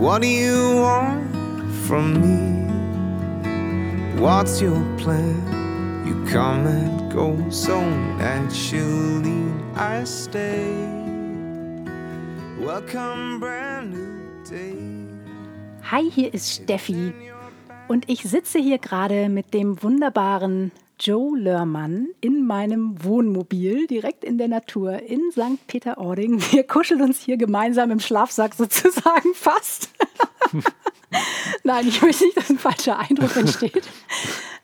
What do you want from me? What's your plan? You come and go so naturally. I stay. Welcome, brand new day. Hi, hier ist Steffi und ich sitze hier gerade mit dem wunderbaren Joe Lörmann in meinem Wohnmobil direkt in der Natur in St. Peter-Ording. Wir kuscheln uns hier gemeinsam im Schlafsack sozusagen fast. Nein, ich möchte nicht, dass ein falscher Eindruck entsteht.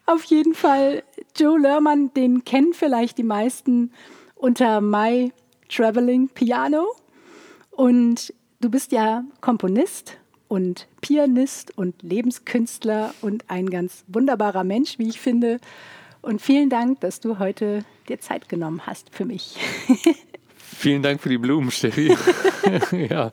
Auf jeden Fall, Joe Lörmann, den kennen vielleicht die meisten unter My Traveling Piano. Und du bist ja Komponist und Pianist und Lebenskünstler und ein ganz wunderbarer Mensch, wie ich finde. Und vielen Dank, dass du heute dir Zeit genommen hast für mich. Vielen Dank für die Blumen, Steffi. ja,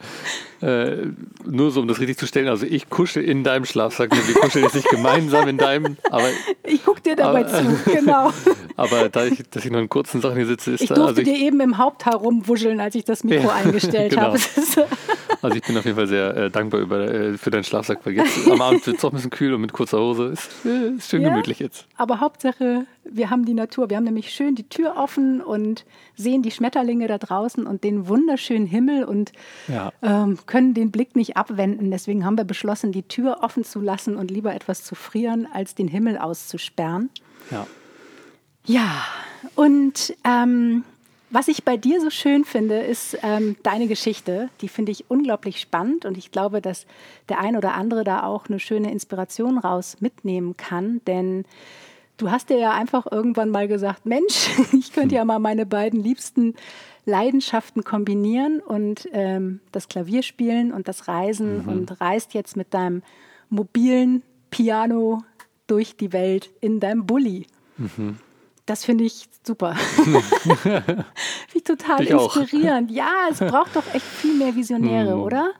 äh, nur so, um das richtig zu stellen. Also ich kusche in deinem Schlafsack. Wir kuscheln jetzt nicht gemeinsam in deinem, aber... Ich gucke dir dabei aber, zu, genau. aber da ich, dass ich nur in kurzen Sachen hier sitze, ist Ich da... durfte Also ich, dir eben im Haupthaar rumwuscheln, als ich das Mikro Ja, eingestellt genau. habe. Also ich bin auf jeden Fall sehr äh, dankbar über, äh, für deinen Schlafsack, weil jetzt am Abend wird es auch ein bisschen kühl und mit kurzer Hose ist, äh, ist schön Ja. gemütlich jetzt. Aber Hauptsache, wir haben die Natur. Wir haben nämlich schön die Tür offen und sehen die Schmetterlinge da draußen und den wunderschönen Himmel und Ja. ähm, können den Blick nicht abwenden. Deswegen haben wir beschlossen, die Tür offen zu lassen und lieber etwas zu frieren, als den Himmel auszusperren. Ja. Ja, und ähm, was ich bei dir so schön finde, ist ähm, deine Geschichte. Die finde ich unglaublich spannend und ich glaube, dass der ein oder andere da auch eine schöne Inspiration raus mitnehmen kann, denn du hast dir ja einfach irgendwann mal gesagt, Mensch, ich könnte ja mal meine beiden liebsten Leidenschaften kombinieren und ähm, das Klavier spielen und das Reisen und reist jetzt mit deinem mobilen Piano durch die Welt in deinem Bulli. Das finde ich super. finde ich total Ich auch. inspirierend. Ja, es braucht doch echt viel mehr Visionäre, oder?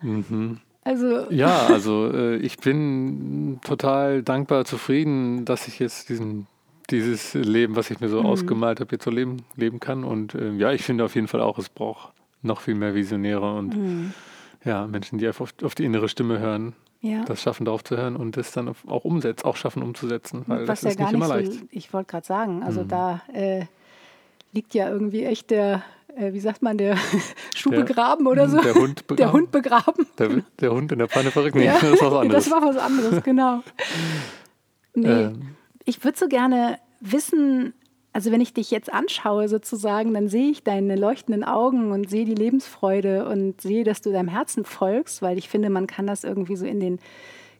Also, Ja, also äh, ich bin total dankbar, zufrieden, dass ich jetzt diesen, dieses Leben, was ich mir so Mhm. ausgemalt habe, jetzt so leben, leben kann. Und ähm, ja, ich finde auf jeden Fall auch, es braucht noch viel mehr Visionäre und Mhm. ja, Menschen, die einfach auf, auf die innere Stimme hören, ja. das schaffen, darauf zu hören und das dann auch umsetzt, auch schaffen umzusetzen, weil Was das ja ist gar nicht immer so, leicht. Mhm. ich wollte gerade sagen, also da äh, liegt ja irgendwie echt der, äh, wie sagt man, der Schuh Der- begraben oder so. der Hund Der begraben. Hund begraben. Der, der Hund in der Pfanne verrückt, nee, Ja, das ist was anderes. Das war was anderes, genau. Nee, Ähm. Ich würde so gerne wissen, also wenn ich dich jetzt anschaue sozusagen, dann sehe ich deine leuchtenden Augen und sehe die Lebensfreude und sehe, dass du deinem Herzen folgst, weil ich finde, man kann das irgendwie so in den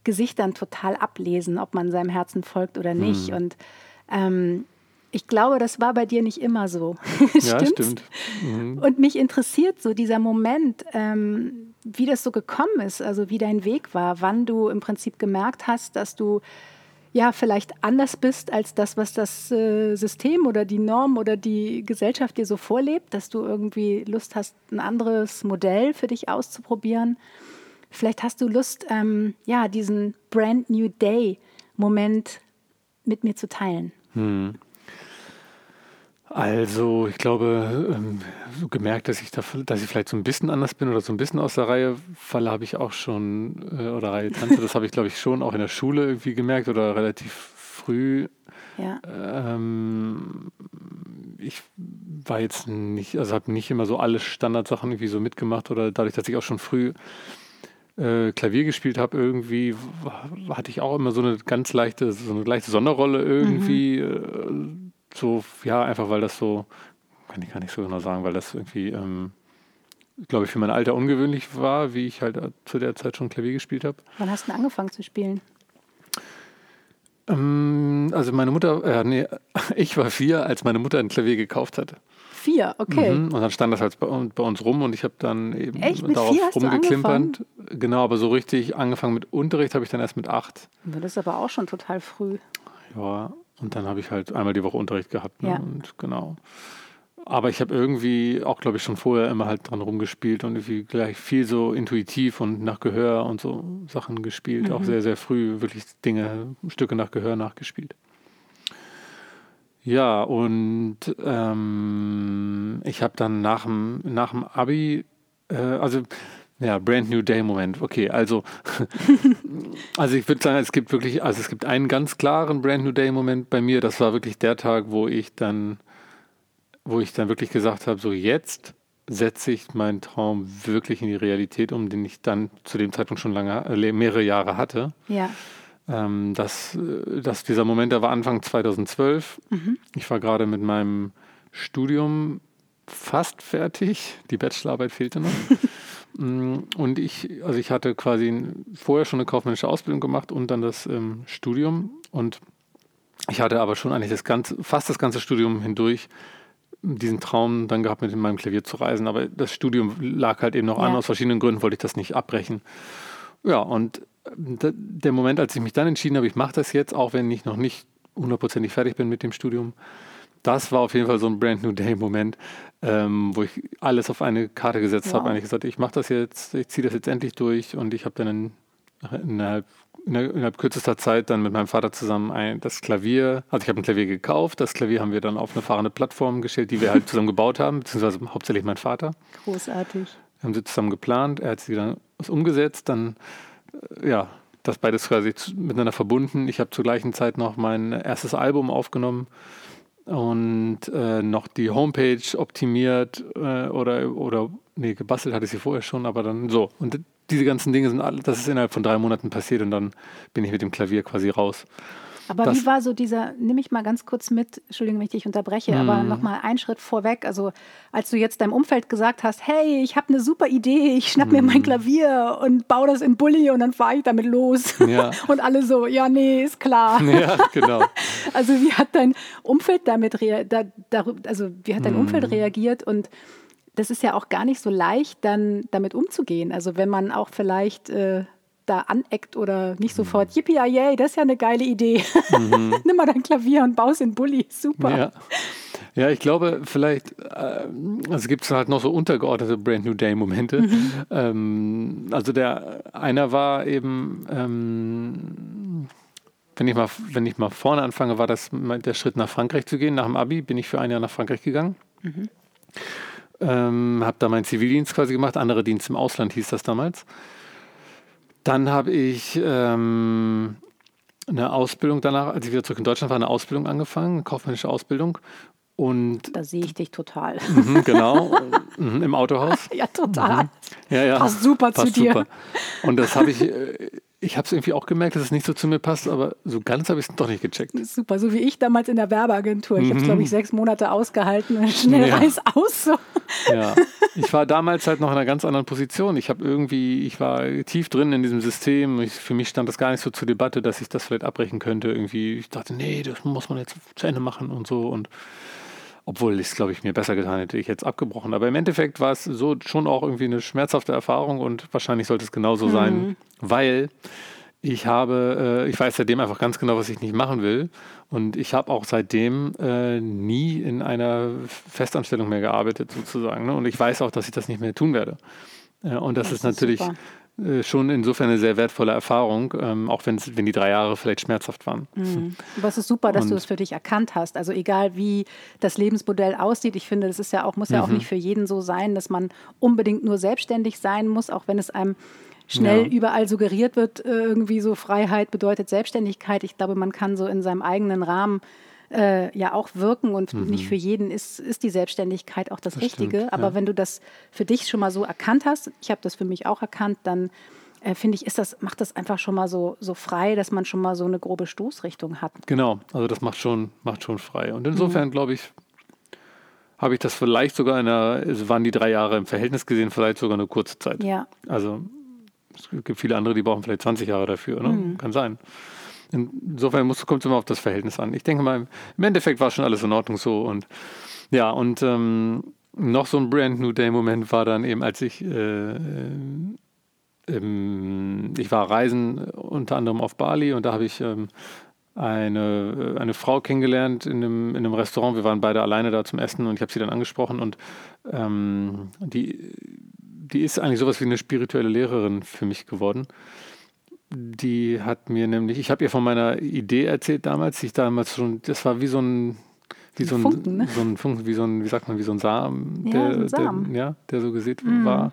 Gesichtern total ablesen, ob man seinem Herzen folgt oder nicht. Hm. Und ähm, ich glaube, das war bei dir nicht immer so. ja, stimmt. Mhm. Und mich interessiert so dieser Moment, ähm, wie das so gekommen ist, also wie dein Weg war, wann du im Prinzip gemerkt hast, dass du ja vielleicht anders bist als das, was das äh, System oder die Norm oder die Gesellschaft dir so vorlebt, dass du irgendwie Lust hast, ein anderes Modell für dich auszuprobieren. Vielleicht hast du Lust, ähm, ja, diesen Brand New Day Moment mit mir zu teilen. Also, ich glaube, ähm, so gemerkt, dass ich, da, dass ich vielleicht so ein bisschen anders bin oder so ein bisschen aus der Reihe falle, habe ich auch schon, äh, oder Reihe Tanze, das habe ich, glaube ich, schon auch in der Schule irgendwie gemerkt oder relativ früh. Ja. Ähm, ich war jetzt nicht, also habe nicht immer so alle Standardsachen irgendwie so mitgemacht oder dadurch, dass ich auch schon früh äh, Klavier gespielt habe, irgendwie hatte ich auch immer so eine ganz leichte, so eine leichte Sonderrolle irgendwie. Äh, so, ja, einfach weil das so, kann ich gar nicht so genau sagen, weil das irgendwie, ähm, glaube ich, für mein Alter ungewöhnlich war, wie ich halt äh, zu der Zeit schon Klavier gespielt habe. Wann hast du denn angefangen zu spielen? Ähm, also meine Mutter, äh, nee, ich war vier, als meine Mutter ein Klavier gekauft hatte. vier, okay. Mhm. Und dann stand das halt bei, bei uns rum und ich habe dann eben Echt? Mit darauf vier hast du rumgeklimpert. Genau, aber so richtig angefangen mit Unterricht habe ich dann erst mit acht. Das ist aber auch schon total früh. Ja, und dann habe ich halt einmal die Woche Unterricht gehabt. Ne? Ja. Und genau. Aber ich habe irgendwie auch, glaube ich, schon vorher immer halt dran rumgespielt und irgendwie gleich viel so intuitiv und nach Gehör und so Sachen gespielt. Auch sehr, sehr früh wirklich Dinge, Stücke nach Gehör nachgespielt. Ja, und ähm, ich habe dann nach dem, nach dem Abi, äh, also ja, Brand New Day Moment. Okay, also, also ich würde sagen, es gibt wirklich, also es gibt einen ganz klaren Brand New Day Moment bei mir. Das war wirklich der Tag, wo ich dann, wo ich dann wirklich gesagt habe, so jetzt setze ich meinen Traum wirklich in die Realität um, den ich dann zu dem Zeitpunkt schon lange, äh, mehrere Jahre hatte. Ja. Ähm, das, äh, das, dieser Moment, der war Anfang 2012. Ich war gerade mit meinem Studium fast fertig. Die Bachelorarbeit fehlte noch. Mm, und ich, also ich hatte quasi vorher schon eine kaufmännische Ausbildung gemacht und dann das ähm, Studium. Und ich hatte aber schon eigentlich das ganze, fast das ganze Studium hindurch diesen Traum dann gehabt, mit meinem Klavier zu reisen. Aber das Studium lag halt eben noch an. Ja. Aus verschiedenen Gründen wollte ich das nicht abbrechen. Ja, und d- der Moment, als ich mich dann entschieden habe, ich mache das jetzt, auch wenn ich noch nicht hundertprozentig fertig bin mit dem Studium, das war auf jeden Fall so ein Brand New Day Moment, ähm, wo ich alles auf eine Karte gesetzt habe. Wow. Eigentlich gesagt, ich mache das jetzt, ich ziehe das jetzt endlich durch und ich habe dann in, innerhalb, innerhalb kürzester Zeit dann mit meinem Vater zusammen ein, das Klavier, also ich habe ein Klavier gekauft, das Klavier haben wir dann auf eine fahrende Plattform gestellt, die wir halt zusammen gebaut haben, beziehungsweise hauptsächlich mein Vater. Großartig. Wir haben sie zusammen geplant, er hat sie dann umgesetzt, dann äh, ja, das beides quasi miteinander verbunden. Ich habe zur gleichen Zeit noch mein erstes Album aufgenommen und äh, noch die Homepage optimiert äh, oder, oder nee, gebastelt hatte ich sie vorher schon, aber dann so. Und diese ganzen Dinge sind alle, das ist innerhalb von drei Monaten passiert und dann bin ich mit dem Klavier quasi raus. Aber Das- wie war so dieser, nimm mich mal ganz kurz mit, Entschuldigung, wenn ich dich unterbreche, Mhm. aber nochmal einen Schritt vorweg. Also, als du jetzt deinem Umfeld gesagt hast, hey, ich habe eine super Idee, ich schnapp mir Mhm. mein Klavier und baue das in Bulli und dann fahre ich damit los. Ja. Und alle so, ja, nee, ist klar. Ja, genau. Also, wie hat dein Umfeld damit da, darü- also wie hat dein Mhm. Umfeld reagiert und das ist ja auch gar nicht so leicht, dann damit umzugehen. Also wenn man auch vielleicht äh, da aneckt oder nicht Mhm. sofort, yippie, yay, das ist ja eine geile Idee. Nimm mal dein Klavier und baus in Bulli, super. Ja. Ja, ich glaube, vielleicht, äh, also es gibt halt noch so untergeordnete Brand New Day Momente. Ähm, also der einer war eben, ähm, wenn ich mal, wenn ich mal vorne anfange, war das der Schritt nach Frankreich zu gehen. Nach dem Abi bin ich für ein Jahr nach Frankreich gegangen. Ähm, habe da meinen Zivildienst quasi gemacht, andere Dienst im Ausland hieß das damals. Dann habe ich ähm, eine Ausbildung danach, als ich wieder zurück in Deutschland war, eine Ausbildung angefangen, eine kaufmännische Ausbildung. Und Da sehe ich dich total. mhm, genau, mhm, im Autohaus. ja, total. Ja, ja. Passt super zu dir. Und das habe ich, äh, ich habe es irgendwie auch gemerkt, dass es nicht so zu mir passt, aber so ganz habe ich es doch nicht gecheckt. Super, so wie ich damals in der Werbeagentur. Ich habe es, glaube ich, sechs Monate ausgehalten und schnell Mhm. Ja. reiß aus. So. Ja, ich war damals halt noch in einer ganz anderen Position. Ich habe irgendwie, ich war tief drin in diesem System. Ich, für mich stand das gar nicht so zur Debatte, dass ich das vielleicht abbrechen könnte. Irgendwie, ich dachte, nee, das muss man jetzt zu Ende machen und so. Und obwohl ich es, glaube ich, mir besser getan hätte, ich jetzt abgebrochen. Aber im Endeffekt war es so schon auch irgendwie eine schmerzhafte Erfahrung und wahrscheinlich sollte es genauso sein, weil ich habe, äh, ich weiß seitdem einfach ganz genau, was ich nicht machen will. Und ich habe auch seitdem äh, nie in einer Festanstellung mehr gearbeitet, sozusagen. Ne? Und ich weiß auch, dass ich das nicht mehr tun werde. Äh, und das, Das ist ist natürlich super. Äh, schon insofern eine sehr wertvolle Erfahrung, ähm, auch wenn die drei Jahre vielleicht schmerzhaft waren. Aber es ist super, dass du Und- es für dich erkannt hast. Also egal wie das Lebensmodell aussieht, ich finde, das ist ja auch, muss ja Mhm. auch nicht für jeden so sein, dass man unbedingt nur selbstständig sein muss, auch wenn es einem schnell Ja. überall suggeriert wird, äh, irgendwie so Freiheit bedeutet Selbstständigkeit. Ich glaube, man kann so in seinem eigenen Rahmen äh, ja auch wirken und nicht für jeden ist, ist die Selbstständigkeit auch das, Mhm. Das Richtige. stimmt, Aber ja. wenn du das für dich schon mal so erkannt hast, ich habe das für mich auch erkannt, dann äh, finde ich, ist das, macht das einfach schon mal so, so frei, dass man schon mal so eine grobe Stoßrichtung hat. Genau, also das macht schon, macht schon frei. Und Mhm. insofern glaube ich, habe ich das vielleicht sogar in einer, es waren die drei Jahre im Verhältnis gesehen, vielleicht sogar eine kurze Zeit. Ja. Also es gibt viele andere, die brauchen vielleicht 20 Jahre dafür, ne? Mhm. kann sein. Insofern muss, kommt es immer auf das Verhältnis an. Ich denke mal, im Endeffekt war schon alles in Ordnung so. Und ja, und ähm, noch so ein Brand New Day-Moment war dann eben, als ich äh, ähm, ich war reisen unter anderem auf Bali und da habe ich ähm, eine, eine Frau kennengelernt in einem, in einem Restaurant. Wir waren beide alleine da zum Essen und ich habe sie dann angesprochen und ähm, die, die ist eigentlich sowas wie eine spirituelle Lehrerin für mich geworden. Die hat mir nämlich, ich habe ihr von meiner Idee erzählt damals, ich damals schon, das war wie so ein wie so ein, Funken, ne? so ein Funken, wie so ein, wie sagt man, wie so ein Samen, der, ja, ein Samen. Der, ja, der so gesät mm. war.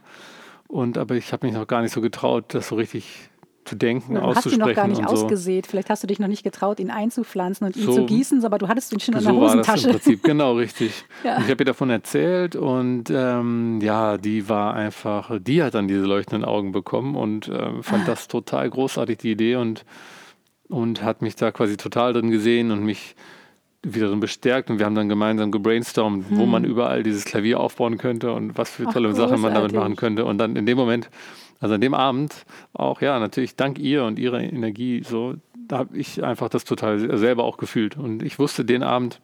Und aber ich habe mich noch gar nicht so getraut, das so richtig zu denken, Dann auszusprechen. Hast du noch gar nicht ausgesät. So. Vielleicht hast du dich noch nicht getraut, ihn einzupflanzen und ihn so, zu gießen, aber du hattest ihn schon in so der Hosentasche. War das im Prinzip, genau, richtig. ja. Ich habe ihr davon erzählt und ähm, ja, die war einfach, die hat dann diese leuchtenden Augen bekommen und äh, fand das total großartig, die Idee und, und hat mich da quasi total drin gesehen und mich wieder drin bestärkt und wir haben dann gemeinsam gebrainstormt, hm. wo man überall dieses Klavier aufbauen könnte und was für tolle Ach, Sachen man damit machen könnte. Und dann in dem Moment, also an dem Abend, auch ja, natürlich dank ihr und ihrer Energie, so, da habe ich einfach das total selber auch gefühlt. Und ich wusste den Abend,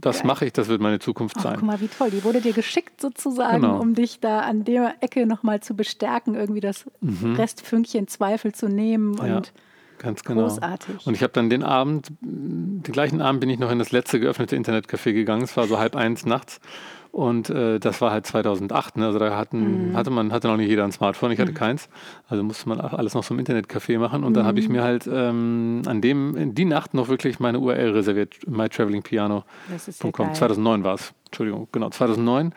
das mache ich, das wird meine Zukunft Ach, sein. Guck mal, wie toll. Die wurde dir geschickt sozusagen, genau. um dich da an der Ecke nochmal zu bestärken, irgendwie das mhm. Restfünkchen Zweifel zu nehmen ja. und Ganz genau. Großartig. Und ich habe dann den Abend, den gleichen Abend bin ich noch in das letzte geöffnete Internetcafé gegangen. Es war so halb eins nachts. Und äh, das war halt 2008. Ne? Also da hatten, mhm. hatte man hatte noch nicht jeder ein Smartphone. Ich hatte mhm. keins. Also musste man alles noch so im Internetcafé machen. Und mhm. dann habe ich mir halt ähm, an dem, in die Nacht noch wirklich meine URL reserviert. mytravelingpiano.com. Ja 2009 war es. Entschuldigung, genau, 2009.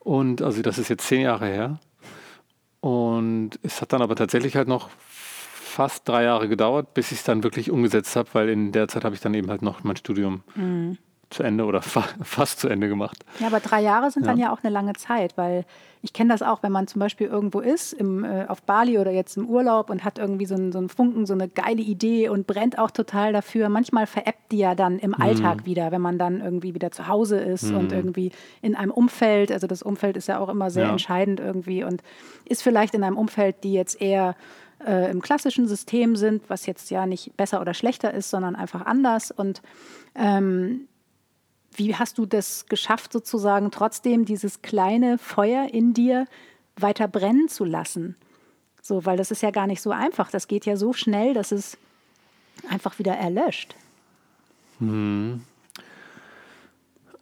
Und also das ist jetzt zehn Jahre her. Und es hat dann aber tatsächlich halt noch fast drei Jahre gedauert, bis ich es dann wirklich umgesetzt habe, weil in der Zeit habe ich dann eben halt noch mein Studium mhm. Zu Ende oder fa fast zu Ende gemacht. Ja, aber drei Jahre sind ja. dann ja auch eine lange Zeit, weil ich kenne das auch, wenn man zum Beispiel irgendwo ist, im, äh, auf Bali oder jetzt im Urlaub und hat irgendwie so einen, so einen Funken, so eine geile Idee und brennt auch total dafür. Manchmal veräppt die ja dann im mhm. Alltag wieder, wenn man dann irgendwie wieder zu Hause ist mhm. und irgendwie in einem Umfeld, also das Umfeld ist ja auch immer sehr ja. entscheidend irgendwie und ist vielleicht in einem Umfeld, die jetzt eher äh, im klassischen System sind, was jetzt ja nicht besser oder schlechter ist, sondern einfach anders. Und ähm, wie hast du das geschafft, sozusagen trotzdem dieses kleine Feuer in dir weiter brennen zu lassen? So, weil das ist ja gar nicht so einfach. Das geht ja so schnell, dass es einfach wieder erlöscht. Hm.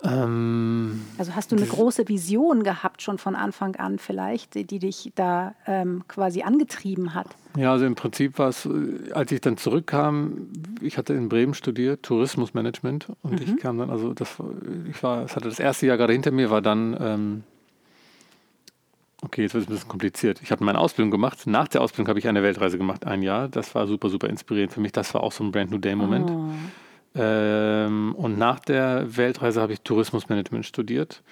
Ähm, also hast du eine große Vision gehabt schon von Anfang an vielleicht, die, die dich da ähm, quasi angetrieben hat? Ja, also im Prinzip war es, äh, als ich dann zurückkam, ich hatte in Bremen studiert, Tourismusmanagement und mhm. ich kam dann, also das, ich war, es hatte das erste Jahr gerade hinter mir, war dann, ähm, okay, jetzt wird es ein bisschen kompliziert. Ich habe meine Ausbildung gemacht, nach der Ausbildung habe ich eine Weltreise gemacht, ein Jahr, das war super, super inspirierend für mich, das war auch so ein Brand New Day Moment. Oh. Ähm, und nach der Weltreise habe ich Tourismusmanagement studiert.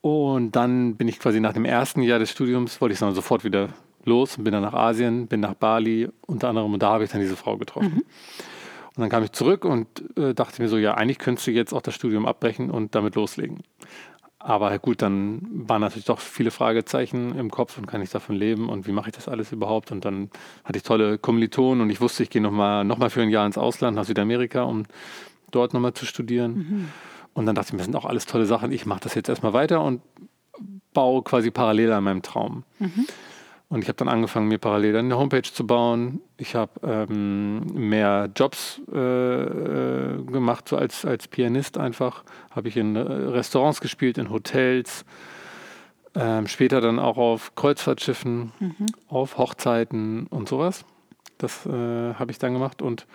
Und dann bin ich quasi nach dem ersten Jahr des Studiums, wollte ich dann sofort wieder los, bin dann nach Asien, bin nach Bali unter anderem und da habe ich dann diese Frau getroffen. Mhm. Und dann kam ich zurück und äh, dachte mir so, ja, eigentlich könntest du jetzt auch das Studium abbrechen und damit loslegen. Aber gut, dann waren natürlich doch viele Fragezeichen im Kopf und kann ich davon leben und wie mache ich das alles überhaupt? Und dann hatte ich tolle Kommilitonen und ich wusste, ich gehe nochmal noch mal für ein Jahr ins Ausland, nach Südamerika, um dort nochmal zu studieren. Mhm. Und dann dachte ich mir, das sind auch alles tolle Sachen. Ich mache das jetzt erstmal weiter und baue quasi parallel an meinem Traum. Mhm. Und ich habe dann angefangen, mir parallel eine Homepage zu bauen. Ich habe ähm, mehr Jobs äh, äh, gemacht, so als, als Pianist einfach. Habe ich in äh, Restaurants gespielt, in Hotels. Ähm, später dann auch auf Kreuzfahrtschiffen, mhm. auf Hochzeiten und sowas. Das äh, habe ich dann gemacht. Und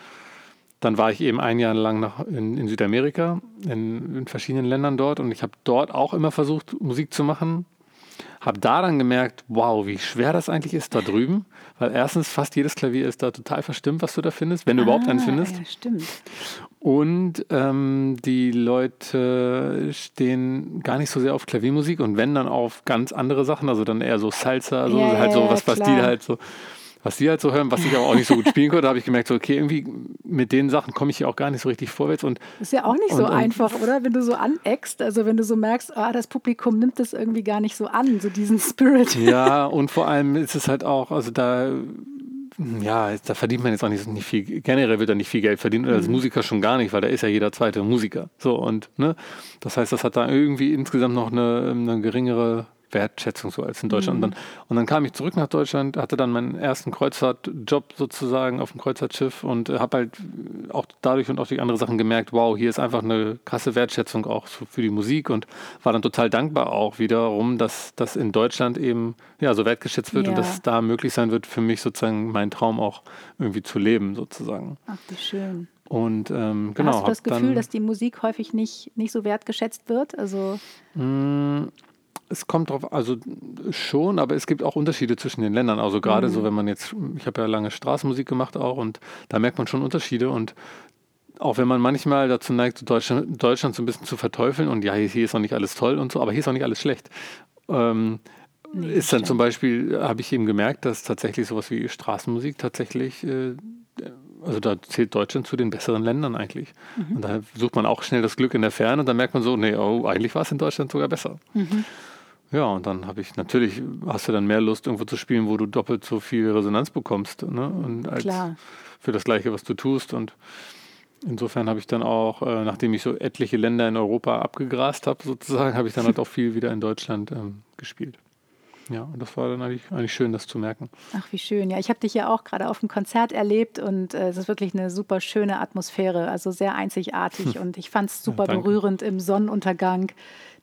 dann war ich eben ein Jahr lang nach, in, in Südamerika, in, in verschiedenen Ländern dort. Und ich habe dort auch immer versucht, Musik zu machen habe da dann gemerkt, wow, wie schwer das eigentlich ist da drüben. Weil erstens, fast jedes Klavier ist da total verstimmt, was du da findest, wenn du ah, überhaupt eins findest. Ja, stimmt. Und ähm, die Leute stehen gar nicht so sehr auf Klaviermusik und wenn dann auf ganz andere Sachen, also dann eher so Salsa, so, ja, halt so was, was die halt so was die halt so hören, was ich aber auch nicht so gut spielen konnte, habe ich gemerkt, so, okay, irgendwie mit den Sachen komme ich hier auch gar nicht so richtig vorwärts. Und, ist ja auch nicht und, so und, einfach, oder? Wenn du so aneckst, also wenn du so merkst, ah, das Publikum nimmt das irgendwie gar nicht so an, so diesen Spirit. Ja, und vor allem ist es halt auch, also da ja, da verdient man jetzt auch nicht, nicht viel, generell wird da nicht viel Geld verdient, oder als Mhm. Musiker schon gar nicht, weil da ist ja jeder zweite Musiker. So, und, ne, das heißt, das hat da irgendwie insgesamt noch eine, eine geringere Wertschätzung so als in Deutschland. Mhm. Und, dann, und dann kam ich zurück nach Deutschland, hatte dann meinen ersten Kreuzfahrtjob sozusagen auf dem Kreuzfahrtschiff und habe halt auch dadurch und auch durch andere Sachen gemerkt, wow, hier ist einfach eine krasse Wertschätzung auch für die Musik und war dann total dankbar auch wiederum, dass das in Deutschland eben ja so wertgeschätzt wird und Ja. dass es da möglich sein wird, für mich sozusagen meinen Traum auch irgendwie zu leben sozusagen. Ach, wie schön. Und ähm, genau. Hast du das Gefühl, dass die Musik häufig nicht, nicht so wertgeschätzt wird? Also, Mm, Es kommt drauf, also schon, aber es gibt auch Unterschiede zwischen den Ländern. Also gerade so, wenn man jetzt, ich habe ja lange Straßenmusik gemacht auch und da merkt man schon Unterschiede und auch wenn man manchmal dazu neigt, Deutschland, Deutschland so ein bisschen zu verteufeln und ja, hier, hier ist auch nicht alles toll und so, aber hier ist auch nicht alles schlecht. Ähm, Nee, ist dann stimmt. zum Beispiel, habe ich eben gemerkt, dass tatsächlich sowas wie Straßenmusik tatsächlich, äh, also da zählt Deutschland zu den besseren Ländern eigentlich. Mhm. Und da sucht man auch schnell das Glück in der Ferne und dann merkt man so, nee, oh, eigentlich war es in Deutschland sogar besser. Mhm. Ja, und dann habe ich, natürlich hast du dann mehr Lust, irgendwo zu spielen, wo du doppelt so viel Resonanz bekommst, ne? Und als Klar. für das Gleiche, was du tust. Und insofern habe ich dann auch, äh, nachdem ich so etliche Länder in Europa abgegrast habe, sozusagen, habe ich dann halt auch viel wieder in Deutschland ähm, gespielt. Ja, und das war dann eigentlich, eigentlich schön, das zu merken. ach, wie schön. Ja, ich habe dich ja auch gerade auf dem Konzert erlebt und äh, es ist wirklich eine super schöne Atmosphäre, also sehr einzigartig. Und ich fand es super danke. berührend im Sonnenuntergang.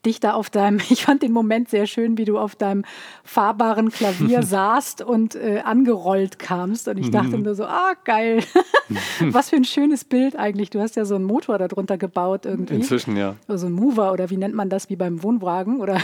Dich da auf deinem, ich fand den Moment sehr schön, wie du auf deinem fahrbaren Klavier saßt und äh, angerollt kamst. Und ich dachte nur so, ah, geil. Was für ein schönes Bild eigentlich. Du hast ja so einen Motor darunter gebaut irgendwie. Inzwischen, ja. So ein Mover oder wie nennt man das, wie beim Wohnwagen? Oder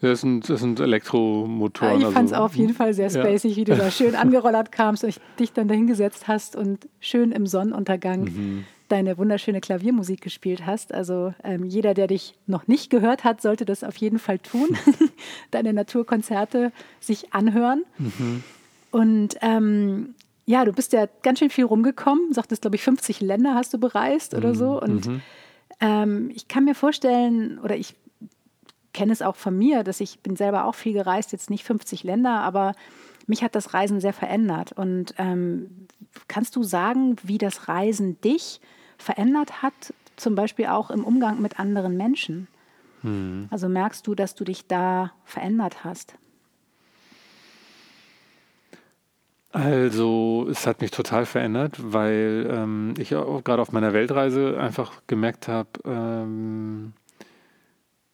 Das sind, das sind Elektromotoren. ich fand es also- auf jeden Fall sehr Ja. spacig, wie du da schön angerollert kamst und ich dich dann dahingesetzt hast und schön im Sonnenuntergang Mhm. Deine wunderschöne Klaviermusik gespielt hast. Also ähm, jeder, der dich noch nicht gehört hat, sollte das auf jeden Fall tun. deine Naturkonzerte sich anhören. Mhm. Und ähm, ja, du bist ja ganz schön viel rumgekommen. Sagtest, glaube ich, 50 Länder hast du bereist Mhm. oder so. Und ähm, ich kann mir vorstellen, oder ich kenne es auch von mir, dass ich bin selber auch viel gereist, jetzt nicht 50 Länder, aber mich hat das Reisen sehr verändert. Und ähm, kannst du sagen, wie das Reisen dich verändert hat, zum Beispiel auch im Umgang mit anderen Menschen? Also merkst du, dass du dich da verändert hast? Also, es hat mich total verändert, weil ähm, ich auch gerade auf meiner Weltreise einfach gemerkt habe, ähm,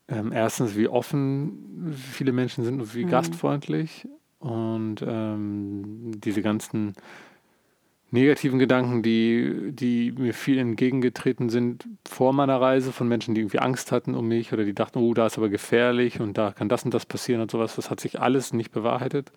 ähm, erstens, wie offen viele Menschen sind und wie gastfreundlich und ähm, diese ganzen negativen Gedanken, die, die mir viel entgegengetreten sind vor meiner Reise von Menschen, die irgendwie Angst hatten um mich oder die dachten, oh, da ist aber gefährlich und da kann das und das passieren und sowas, das hat sich alles nicht bewahrheitet.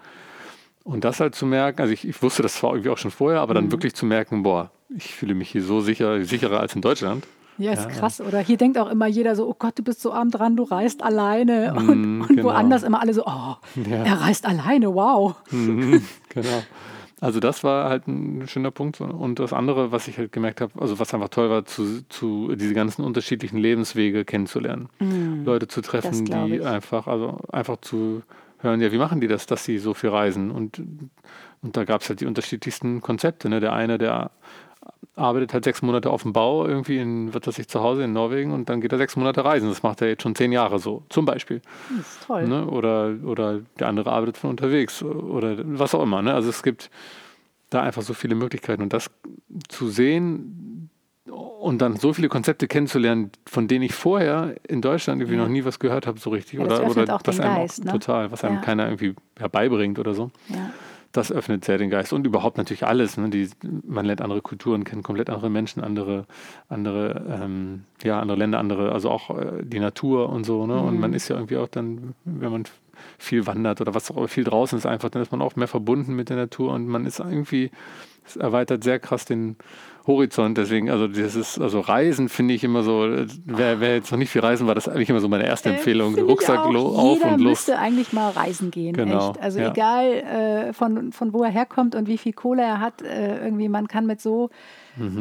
Und das halt zu merken, also ich, ich wusste das zwar irgendwie auch schon vorher, aber dann wirklich zu merken, boah, ich fühle mich hier so sicher, sicherer als in Deutschland. Ja, ist Ja, krass. Oder hier denkt auch immer jeder so, oh Gott, du bist so arm dran, du reist alleine. Und, Mm, und genau. woanders immer alle so, oh, Ja. er reist alleine, wow. Mhm, genau. Also das war halt ein schöner Punkt. Und das andere, was ich halt gemerkt habe, also was einfach toll war, zu, zu diese ganzen unterschiedlichen Lebenswege kennenzulernen. Leute zu treffen, die einfach, also einfach zu hören, ja, wie machen die das, dass sie so viel reisen? Und, und da gab es halt die unterschiedlichsten Konzepte. Ne? Der eine, der arbeitet halt sechs Monate auf dem Bau, irgendwie in, wird das sich zu Hause in Norwegen und dann geht er sechs Monate reisen. Das macht er jetzt schon zehn Jahre so, zum Beispiel. Das ist toll. Ne? Oder, oder der andere arbeitet von unterwegs oder was auch immer. Ne? Also es gibt da einfach so viele Möglichkeiten und das zu sehen und dann so viele Konzepte kennenzulernen, von denen ich vorher in Deutschland irgendwie Ja. noch nie was gehört habe, so richtig. Ja, das oder oder was einem Geist, ne? total, was einem Ja. keiner irgendwie herbeibringt oder so. Ja. Das öffnet sehr den Geist und überhaupt natürlich alles. Ne? Die, man lernt andere Kulturen kennen, komplett andere Menschen, andere, andere, ähm, ja, andere Länder, andere, also auch äh, die Natur und so. Ne? Und Mhm. man ist ja irgendwie auch dann, wenn man viel wandert oder was auch viel draußen ist einfach, dann ist man auch mehr verbunden mit der Natur und man ist irgendwie, es erweitert sehr krass den Horizont. Deswegen, also das ist, also Reisen finde ich immer so, äh, wer, wer jetzt noch nicht viel reisen war, das ist eigentlich immer so meine erste Empfehlung. Äh, finde ich Rucksack auf Jeder und los. müsste eigentlich mal reisen gehen, Genau, echt. Also ja. egal äh, von, von wo er herkommt und wie viel Kohle er hat, äh, irgendwie man kann mit so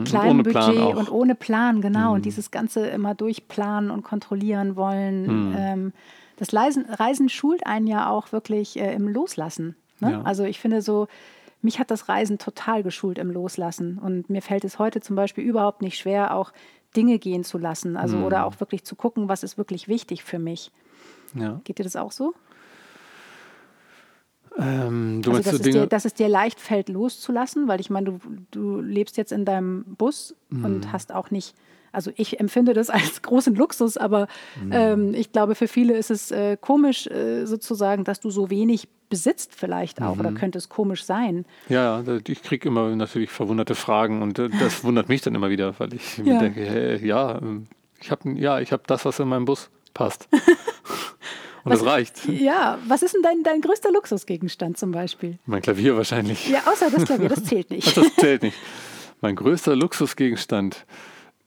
kleinem Mhm. ohne Plan Budget auch. Mhm. und ohne Plan, genau, und dieses Ganze immer durchplanen und kontrollieren wollen. Mhm. Ähm, das Reisen, Reisen schult einen ja auch wirklich äh, im Loslassen. Ne? Ja. Also ich finde so, mich hat das Reisen total geschult im Loslassen. Und mir fällt es heute zum Beispiel überhaupt nicht schwer, auch Dinge gehen zu lassen. Also Mhm. oder auch wirklich zu gucken, was ist wirklich wichtig für mich. Ja. Geht dir das auch so? Ähm, du Also dass, so es Dinge. dir, dass es dir leicht fällt, loszulassen, weil ich meine, du, du lebst jetzt in deinem Bus Mhm. und hast auch nicht, also ich empfinde das als großen Luxus, aber Mhm. ähm, ich glaube, für viele ist es äh, komisch äh, sozusagen, dass du so wenig besitzt vielleicht auch Mhm. oder könnte es komisch sein. Ja, ich kriege immer natürlich verwunderte Fragen und äh, das wundert mich dann immer wieder, weil ich mir Ja. denke, hey, ja, ähm, ich habe ja, ich habe das, was in meinem Bus passt. und das reicht. Ja, was ist denn dein, dein größter Luxusgegenstand zum Beispiel? Mein Klavier wahrscheinlich. Ja, außer das Klavier, das zählt nicht. Das zählt nicht. Mein größter Luxusgegenstand,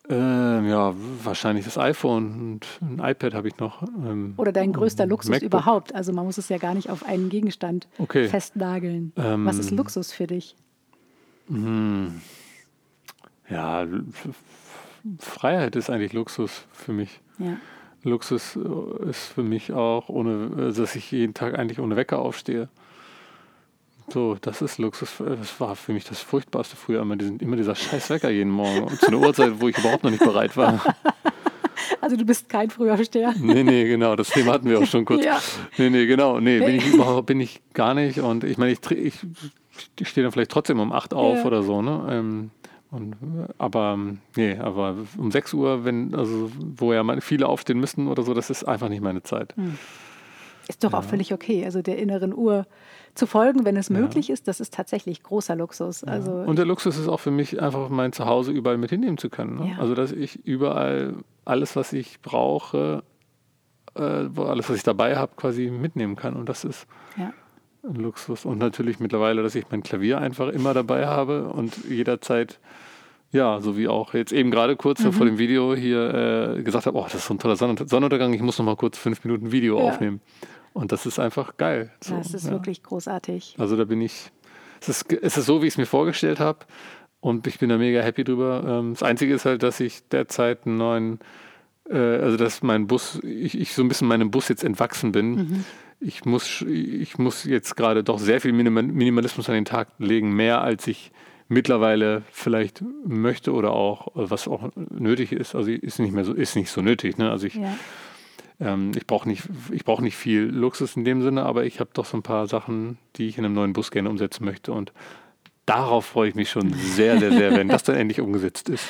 ähm, ja, wahrscheinlich das iPhone und ein iPad habe ich noch. Ähm, Oder dein größter Luxus MacBook. überhaupt. Also man muss es ja gar nicht auf einen Gegenstand Okay. festnageln. Ähm, was ist Luxus für dich? Ja, L- F- Freiheit ist eigentlich Luxus für mich. Ja. Luxus äh, ist für mich auch, ohne, äh, dass ich jeden Tag eigentlich ohne Wecker aufstehe. So, das ist Luxus. Das war für mich das Furchtbarste früher, immer, diesen, immer dieser scheiß Wecker jeden Morgen. Und zu einer Uhrzeit, wo ich überhaupt noch nicht bereit war. Also du bist kein Frühaufsteher. Nee, nee, genau, das Thema hatten wir auch schon kurz. Ja. Nee, nee, genau. Nee, bin ich überhaupt bin ich gar nicht. Und ich meine, ich, ich, stehe dann vielleicht trotzdem um 8 auf Ja. oder so, ne? Ähm, und, aber nee, aber um 6 Uhr, wenn, also wo ja viele aufstehen müssten oder so, das ist einfach nicht meine Zeit. Ist doch auch völlig okay. Also der inneren Uhr zu folgen, wenn es möglich ist, das ist tatsächlich großer Luxus. Also Und der Luxus ist auch für mich einfach mein Zuhause überall mit hinnehmen zu können. Ne? Ja. Also dass ich überall alles, was ich brauche, äh, alles, was ich dabei habe, quasi mitnehmen kann. Und das ist ja. ein Luxus. Und natürlich mittlerweile, dass ich mein Klavier einfach immer dabei habe und jederzeit, ja, so wie auch jetzt eben gerade kurz Mhm. vor dem Video hier äh, gesagt habe, oh, das ist so ein toller Sonn- Sonnenuntergang, ich muss noch mal kurz fünf Minuten Video Ja. aufnehmen. Und das ist einfach geil. So, das ist ja. wirklich großartig. Also da bin ich, es ist, es ist so, wie ich es mir vorgestellt habe und ich bin da mega happy drüber. Ähm, Das Einzige ist halt, dass ich derzeit einen neuen, äh, also dass mein Bus, ich, ich so ein bisschen meinem Bus jetzt entwachsen bin. Mhm. Ich, muss, ich muss jetzt gerade doch sehr viel Minima- Minimalismus an den Tag legen, mehr als ich mittlerweile vielleicht möchte oder auch, was auch nötig ist. Also ist nicht mehr so, ist nicht so nötig. Ne? Also ich, Ja. Ähm, ich brauche nicht, ich brauch nicht viel Luxus in dem Sinne, aber ich habe doch so ein paar Sachen, die ich in einem neuen Bus gerne umsetzen möchte. Und darauf freue ich mich schon sehr, sehr, sehr, wenn das dann endlich umgesetzt ist.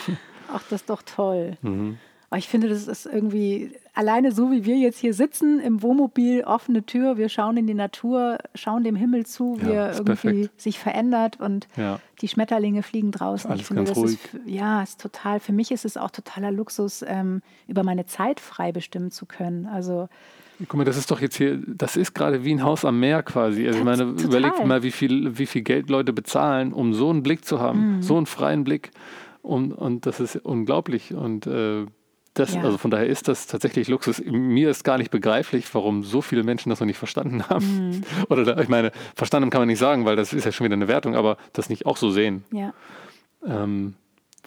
Ach, das ist doch toll. Mhm. Aber ich finde, das ist irgendwie alleine so, wie wir jetzt hier sitzen im Wohnmobil, offene Tür, wir schauen in die Natur, schauen dem Himmel zu, wie Ja, er ist irgendwie perfekt. sich verändert und Ja. die Schmetterlinge fliegen draußen. Alles ich finde, ganz das Ist, ja, ist total. Für mich ist es auch totaler Luxus, ähm, über meine Zeit frei bestimmen zu können. Also Guck mal, das ist doch jetzt hier, das ist gerade wie ein Haus am Meer quasi. Also ich meine, total. überleg mal, wie viel, wie viel Geld Leute bezahlen, um so einen Blick zu haben, Mhm. so einen freien Blick. Und, und das ist unglaublich. Und äh, das, Ja. also von daher ist das tatsächlich Luxus. Mir ist gar nicht begreiflich, warum so viele Menschen das noch nicht verstanden haben. Mhm. Oder da, ich meine, verstanden kann man nicht sagen, weil das ist ja schon wieder eine Wertung, aber das nicht auch so sehen. ja, Ähm,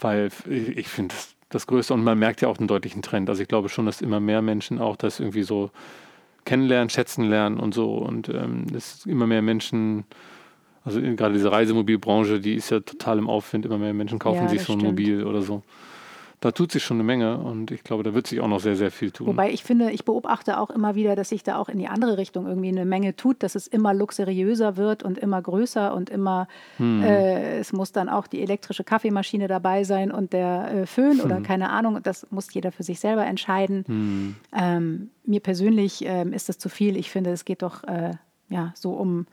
weil ich, ich finde das, das Größte und man merkt ja auch einen deutlichen Trend. Also ich glaube schon, dass immer mehr Menschen auch das irgendwie so kennenlernen, schätzen lernen und so. Und ähm, dass immer mehr Menschen, also gerade diese Reisemobilbranche, die ist ja total im Aufwind. Immer mehr Menschen kaufen Ja, sich so ein stimmt. Mobil oder so. Da tut sich schon eine Menge und ich glaube, da wird sich auch noch sehr, sehr viel tun. Wobei ich finde, ich beobachte auch immer wieder, dass sich da auch in die andere Richtung irgendwie eine Menge tut, dass es immer luxuriöser wird und immer größer und immer, Hm. äh, es muss dann auch die elektrische Kaffeemaschine dabei sein und der äh, Föhn Hm. oder keine Ahnung, das muss jeder für sich selber entscheiden. Ähm, mir persönlich ähm, ist das zu viel. Ich finde, es geht doch äh, ja, so um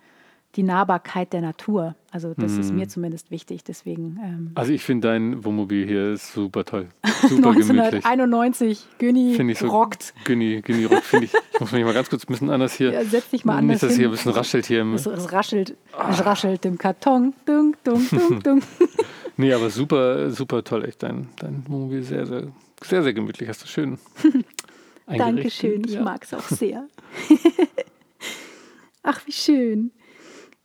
die Nahbarkeit der Natur. Also das ist Hm. mir zumindest wichtig. Deswegen ähm, also ich finde dein Wohnmobil hier ist super toll. Super gemütlich. 1991, Günni Finde ich so. rockt. Günni, Günni Rock, finde ich. Ich muss mich mal ganz kurz ein bisschen anders hier. Ja, setz dich mal anders Nicht, dass es hier hin. ein bisschen raschelt hier im, Es, es raschelt, es raschelt im Karton. Dung, dung, dung, dung. Nee, aber super, super toll, echt. Dein, dein Wohnmobil sehr, sehr, sehr, sehr gemütlich. Hast du schön. Dankeschön, ich ja. mag es auch sehr. Ach, wie schön.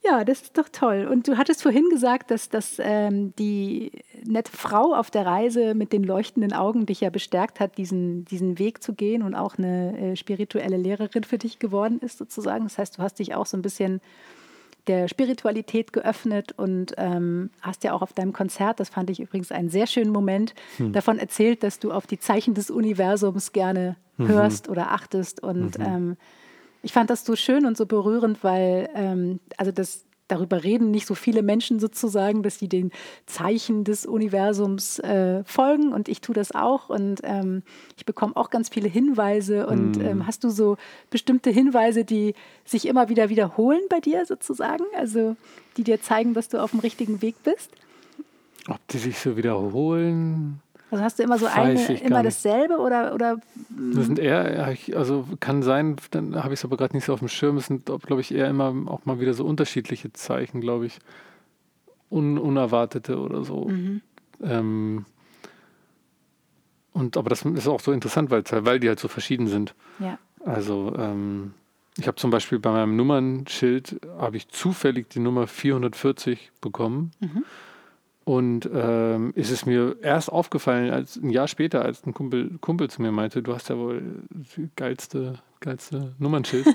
Ja, das ist doch toll. Und du hattest vorhin gesagt, dass, dass ähm, die nette Frau auf der Reise mit den leuchtenden Augen dich ja bestärkt hat, diesen, diesen Weg zu gehen und auch eine äh, spirituelle Lehrerin für dich geworden ist, sozusagen. Das heißt, du hast dich auch so ein bisschen der Spiritualität geöffnet und ähm, hast ja auch auf deinem Konzert, das fand ich übrigens einen sehr schönen Moment, hm. davon erzählt, dass du auf die Zeichen des Universums gerne mhm. hörst oder achtest. Und mhm. ähm, ich fand das so schön und so berührend, weil ähm, also das darüber reden nicht so viele Menschen sozusagen, dass sie den Zeichen des Universums äh, folgen und ich tue das auch und ähm, ich bekomme auch ganz viele Hinweise und mm. ähm, hast du so bestimmte Hinweise, die sich immer wieder wiederholen bei dir sozusagen, also die dir zeigen, dass du auf dem richtigen Weg bist? Ob die sich so wiederholen? Also hast du immer so eine, immer dasselbe oder, oder? Das sind eher, also kann sein, dann habe ich es aber gerade nicht so auf dem Schirm. Es sind, glaube ich, eher immer auch mal wieder so unterschiedliche Zeichen, glaube ich. Un, unerwartete oder so. Mhm. Ähm, und aber das ist auch so interessant, weil, weil die halt so verschieden sind. Ja. Also ähm, ich habe zum Beispiel bei meinem Nummernschild habe ich zufällig die Nummer 440 bekommen. Mhm. Und ähm, ist es mir erst aufgefallen, als ein Jahr später, als ein Kumpel, Kumpel zu mir meinte, du hast ja wohl die geilste, geilste Nummernschild.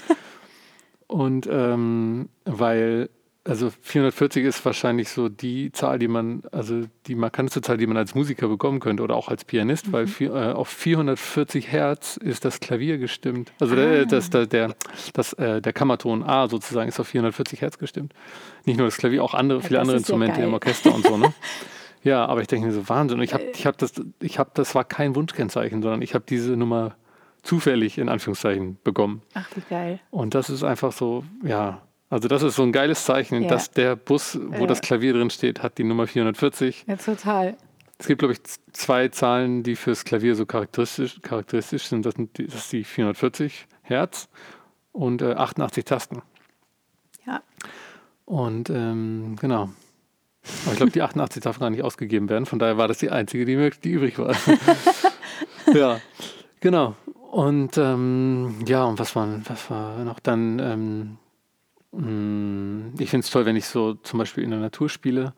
und ähm, weil also 440 ist wahrscheinlich so die Zahl, die man, also die markanteste Zahl, die man als Musiker bekommen könnte oder auch als Pianist, mhm. weil vier, äh, auf 440 Hertz ist das Klavier gestimmt. Also ah. der, das, der, der, das, äh, der Kammerton A sozusagen ist auf 440 Hertz gestimmt. Nicht nur das Klavier, auch andere, viele andere Instrumente ja im Orchester und so, ne? Ja, aber ich denke mir so, Wahnsinn. Und ich habe, ich habe das, ich habe, das war kein Wunschkennzeichen, sondern ich habe diese Nummer zufällig in Anführungszeichen bekommen. Ach, wie geil. Und das ist einfach so, ja, also das ist so ein geiles Zeichen, ja. dass der Bus, wo ja. das Klavier drin steht, hat die Nummer 440. Ja, total. Es gibt, glaube ich, zwei Zahlen, die fürs Klavier so charakteristisch, charakteristisch sind. Das, sind die, das ist die 440 Hertz und äh, 88 Tasten. Ja. Und ähm, genau. Aber ich glaube, die 88 darf gar nicht ausgegeben werden. Von daher war das die einzige, die, die übrig war. ja, genau. Und ähm, ja, und was war, was war noch dann? Ähm, ich finde es toll, wenn ich so zum Beispiel in der Natur spiele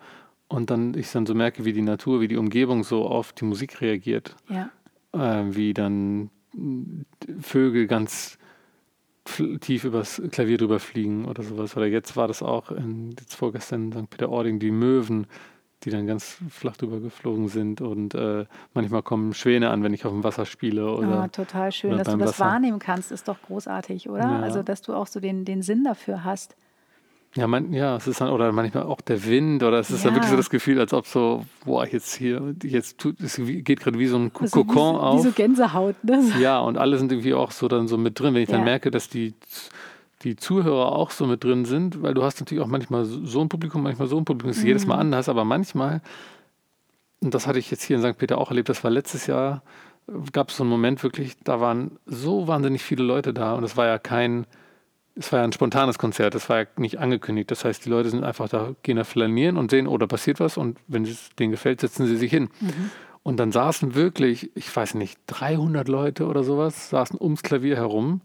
und dann ich dann so merke, wie die Natur, wie die Umgebung so auf die Musik reagiert. Ja. Äh, wie dann Vögel ganz tief übers Klavier drüber fliegen oder sowas. Oder jetzt war das auch in, jetzt vorgestern in St. Peter-Ording, die Möwen die dann ganz flach drüber geflogen sind. Und äh, manchmal kommen Schwäne an, wenn ich auf dem Wasser spiele. Oder, ja, total schön, dass du das Wasser. wahrnehmen kannst, ist doch großartig, oder? Ja. Also, dass du auch so den, den Sinn dafür hast. Ja, man, ja, es ist dann, oder manchmal auch der Wind, oder es ist ja. dann wirklich so das Gefühl, als ob so, boah, jetzt hier, jetzt tut, es geht gerade wie so ein also Kokon wie, auf. Wie so Gänsehaut, ne? Ja, und alle sind irgendwie auch so dann so mit drin. Wenn ich ja. dann merke, dass die die Zuhörer auch so mit drin sind, weil du hast natürlich auch manchmal so ein Publikum, manchmal so ein Publikum, das ist mhm. jedes Mal anders, aber manchmal, und das hatte ich jetzt hier in St. Peter auch erlebt, das war letztes Jahr, gab es so einen Moment wirklich, da waren so wahnsinnig viele Leute da und es war ja kein, es war ja ein spontanes Konzert, das war ja nicht angekündigt. Das heißt, die Leute sind einfach da, gehen da flanieren und sehen, oh, da passiert was und wenn es denen gefällt, setzen sie sich hin. Mhm. Und dann saßen wirklich, ich weiß nicht, 300 Leute oder sowas, saßen ums Klavier herum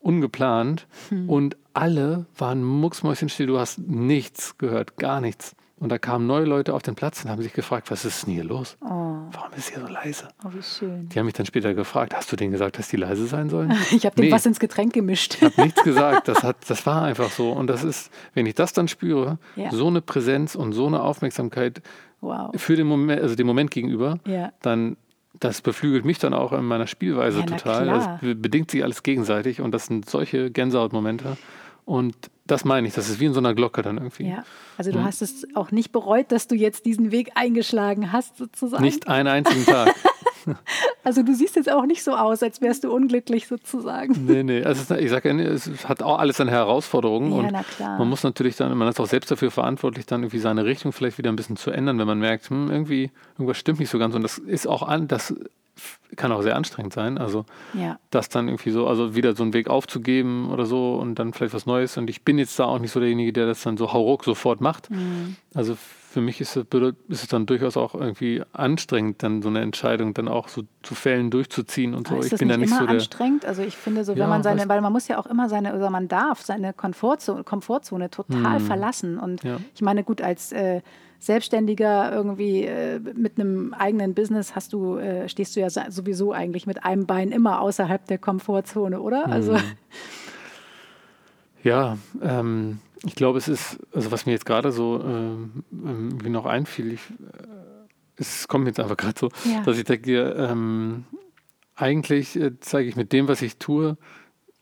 ungeplant hm. und alle waren mucksmäuschenstill. Du hast nichts gehört, gar nichts. Und da kamen neue Leute auf den Platz und haben sich gefragt, was ist denn hier los? Oh. Warum ist hier so leise? Oh, wie schön. Die haben mich dann später gefragt, hast du denen gesagt, dass die leise sein sollen? ich habe denen was ins Getränk gemischt. Ich habe nichts gesagt. Das, hat, das war einfach so. Und das ist, wenn ich das dann spüre, ja. so eine Präsenz und so eine Aufmerksamkeit wow. für den Moment, also dem Moment gegenüber, ja. dann das beflügelt mich dann auch in meiner Spielweise ja, total. Das bedingt sich alles gegenseitig und das sind solche Gänsehautmomente. Und das meine ich, das ist wie in so einer Glocke dann irgendwie. Ja, also du hm. hast es auch nicht bereut, dass du jetzt diesen Weg eingeschlagen hast, sozusagen. Nicht einen einzigen Tag. Also du siehst jetzt auch nicht so aus, als wärst du unglücklich sozusagen. Nee, nee. Also ich sage ja, es hat auch alles seine Herausforderungen. Ja, und na klar. Man muss natürlich dann, man ist auch selbst dafür verantwortlich, dann irgendwie seine Richtung vielleicht wieder ein bisschen zu ändern, wenn man merkt, hm, irgendwie, irgendwas stimmt nicht so ganz. Und das ist auch an, das kann auch sehr anstrengend sein. Also ja. das dann irgendwie so, also wieder so einen Weg aufzugeben oder so und dann vielleicht was Neues. Und ich bin jetzt da auch nicht so derjenige, der das dann so hauruck sofort macht. Mhm. Also für mich ist es, ist es dann durchaus auch irgendwie anstrengend, dann so eine Entscheidung dann auch so zu fällen, durchzuziehen und so. Ist ich bin nicht da nicht immer so der, anstrengend. Also ich finde so, wenn ja, man seine, weil man muss ja auch immer seine, oder man darf seine Komfortzone, Komfortzone total hm. verlassen. Und ja. ich meine, gut, als äh, Selbstständiger irgendwie äh, mit einem eigenen Business hast du, äh, stehst du ja sowieso eigentlich mit einem Bein immer außerhalb der Komfortzone, oder? Hm. Ja, ähm, ich glaube, es ist, also was mir jetzt gerade so ähm, wie noch einfiel, ich, äh, es kommt mir jetzt einfach gerade so, Ja. dass ich denke, ähm, eigentlich äh, zeige ich mit dem, was ich tue,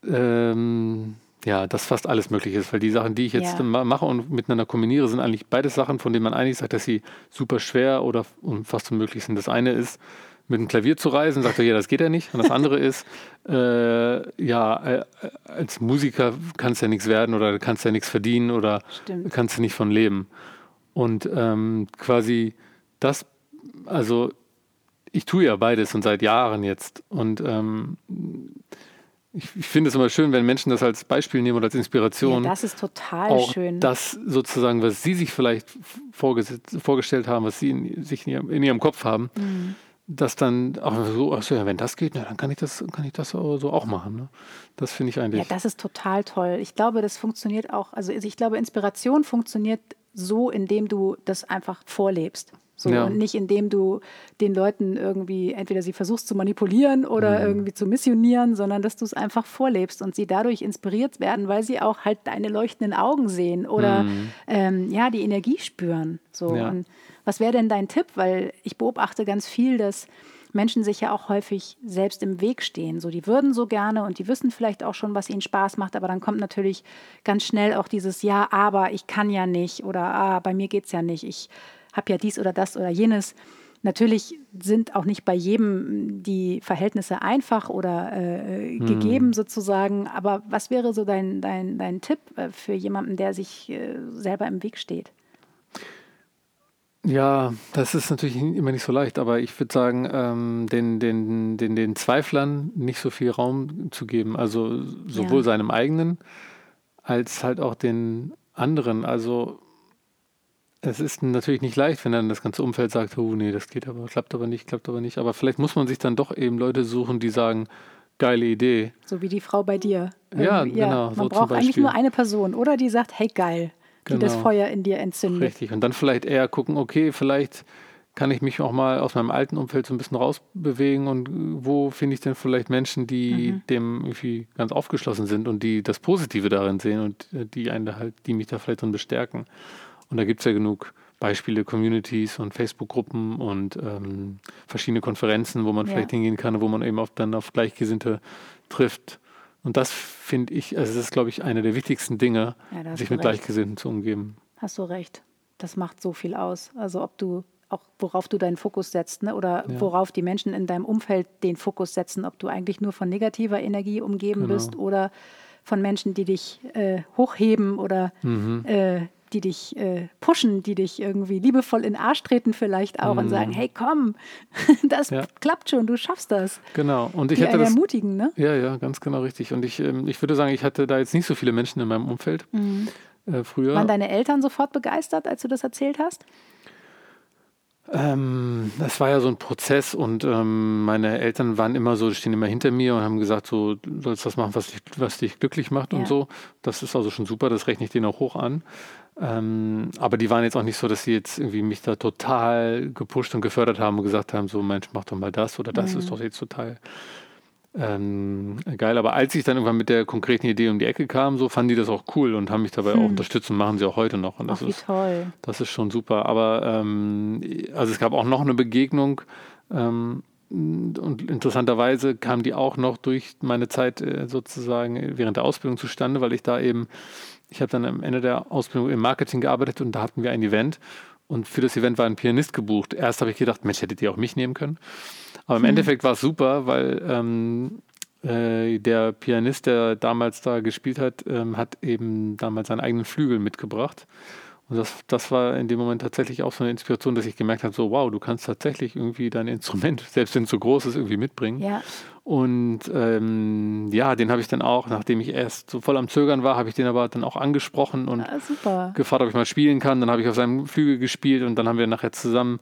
ähm, ja, dass fast alles möglich ist, weil die Sachen, die ich jetzt Ja. ma- mache und miteinander kombiniere, sind eigentlich beides Sachen, von denen man eigentlich sagt, dass sie super schwer oder fast unmöglich sind. Das eine ist, mit dem Klavier zu reisen, sagt er, ja, das geht ja nicht. Und das andere ist, äh, ja, äh, als Musiker kannst du ja nichts werden oder kannst ja nichts verdienen oder Stimmt. kannst du nicht von leben. Und ähm, quasi das, also ich tue ja beides und seit Jahren jetzt. Und ähm, ich, ich finde es immer schön, wenn Menschen das als Beispiel nehmen oder als Ja, Inspiration. das ist total auch schön. das sozusagen, was sie sich vielleicht vorgestellt haben, was sie in, sich in ihrem, in ihrem Kopf haben, Mhm. Dass dann auch so, ach so, ja, wenn das geht, na, dann kann ich das, kann ich das so auch machen. Ne? Das finde ich Ja, eigentlich. das ist total toll. Ich glaube, das funktioniert auch, also ich glaube, Inspiration funktioniert so, indem du das einfach vorlebst. So, Ja. und nicht indem du den Leuten irgendwie entweder sie versuchst zu manipulieren Mhm. oder irgendwie zu missionieren, sondern dass du es einfach vorlebst und sie dadurch inspiriert werden, weil sie auch halt deine leuchtenden Augen sehen oder ähm, ja, die Energie spüren. So. Mhm. Ja. Und was wäre denn dein Tipp? Weil ich beobachte ganz viel, dass Menschen sich ja auch häufig selbst im Weg stehen. So, die würden so gerne und die wissen vielleicht auch schon, was ihnen Spaß macht, aber dann kommt natürlich ganz schnell auch dieses Ja, aber ich kann ja nicht oder ah, bei mir geht es ja nicht. Ich habe ja dies oder das oder jenes. Natürlich sind auch nicht bei jedem die Verhältnisse einfach oder äh, gegeben sozusagen. Aber was wäre so dein, dein, dein Tipp äh, für jemanden, der sich äh, selber im Weg steht? Ja, das ist natürlich immer nicht so leicht, aber ich würde sagen, ähm, den, den, den, den Zweiflern nicht so viel Raum zu geben. Also sowohl Ja. seinem eigenen als halt auch den anderen. Also es ist natürlich nicht leicht, wenn dann das ganze Umfeld sagt, oh nee, das geht aber, klappt aber nicht, klappt aber nicht. Aber vielleicht muss man sich dann doch eben Leute suchen, die sagen, geile Idee. So wie die Frau bei dir. Ja, Irgendwie, genau, Man so braucht eigentlich nur eine Person, oder? Die sagt, hey geil, die das Genau. Feuer in dir entzündet. Richtig. Und dann vielleicht eher gucken, okay, vielleicht kann ich mich auch mal aus meinem alten Umfeld so ein bisschen rausbewegen und äh, wo finde ich denn vielleicht Menschen, die Mhm. dem irgendwie ganz aufgeschlossen sind und die das Positive darin sehen und äh, die einen halt, die mich da vielleicht drin bestärken. Und da gibt es ja genug Beispiele, Communities und Facebook-Gruppen und ähm, verschiedene Konferenzen, wo man Ja. vielleicht hingehen kann, wo man eben auch dann auf Gleichgesinnte trifft. Und das finde ich, also das ist, glaube ich, eine der wichtigsten Dinge, Ja, sich mit recht. Gleichgesinnten zu umgeben. Hast du recht. Das macht so viel aus. Also ob du auch worauf du deinen Fokus setzt, ne? oder Ja. worauf die Menschen in deinem Umfeld den Fokus setzen, ob du eigentlich nur von negativer Energie umgeben Genau. bist oder von Menschen, die dich äh, hochheben oder Mhm. äh, die dich äh, pushen, die dich irgendwie liebevoll in den Arsch treten vielleicht auch und sagen, hey komm, das Mhm. Ja. klappt schon, du schaffst das. Genau. Und ich Die hätte das. ermutigen, ne? Ja, ja, ganz genau richtig. Und ich, ähm, ich würde sagen, ich hatte da jetzt nicht so viele Menschen in meinem Umfeld äh, früher. Waren deine Eltern sofort begeistert, als du das erzählt hast? Ähm, das war ja so ein Prozess und ähm, meine Eltern waren immer so, stehen immer hinter mir und haben gesagt, so, du sollst das machen, was dich, was dich glücklich macht Ja. und so. Das ist also schon super, das rechne ich denen auch hoch an. Ähm, aber die waren jetzt auch nicht so, dass sie jetzt irgendwie mich da total gepusht und gefördert haben und gesagt haben, so Mensch, mach doch mal das oder das Mhm. ist doch jetzt total ähm, geil. Aber als ich dann irgendwann mit der konkreten Idee um die Ecke kam, so fanden die das auch cool und haben mich dabei auch unterstützt und machen sie auch heute noch. Und das Ach, ist toll. das ist schon super. Aber ähm, also es gab auch noch eine Begegnung. Ähm, und interessanterweise kam die auch noch durch meine Zeit äh, sozusagen während der Ausbildung zustande, weil ich da eben, ich habe dann am Ende der Ausbildung im Marketing gearbeitet und da hatten wir ein Event und für das Event war ein Pianist gebucht. Erst habe ich gedacht, Mensch, hättet ihr auch mich nehmen können. Aber im Endeffekt war es super, weil ähm, äh, der Pianist, der damals da gespielt hat, ähm, hat eben damals seinen eigenen Flügel mitgebracht. Und das, das war in dem Moment tatsächlich auch so eine Inspiration, dass ich gemerkt habe, so wow, du kannst tatsächlich irgendwie dein Instrument, selbst wenn es so groß ist, irgendwie mitbringen. Ja, Und ähm, ja, den habe ich dann auch, nachdem ich erst so voll am Zögern war, habe ich den aber dann auch angesprochen und ah, gefragt, ob ich mal spielen kann. Dann habe ich auf seinem Flügel gespielt und dann haben wir nachher zusammen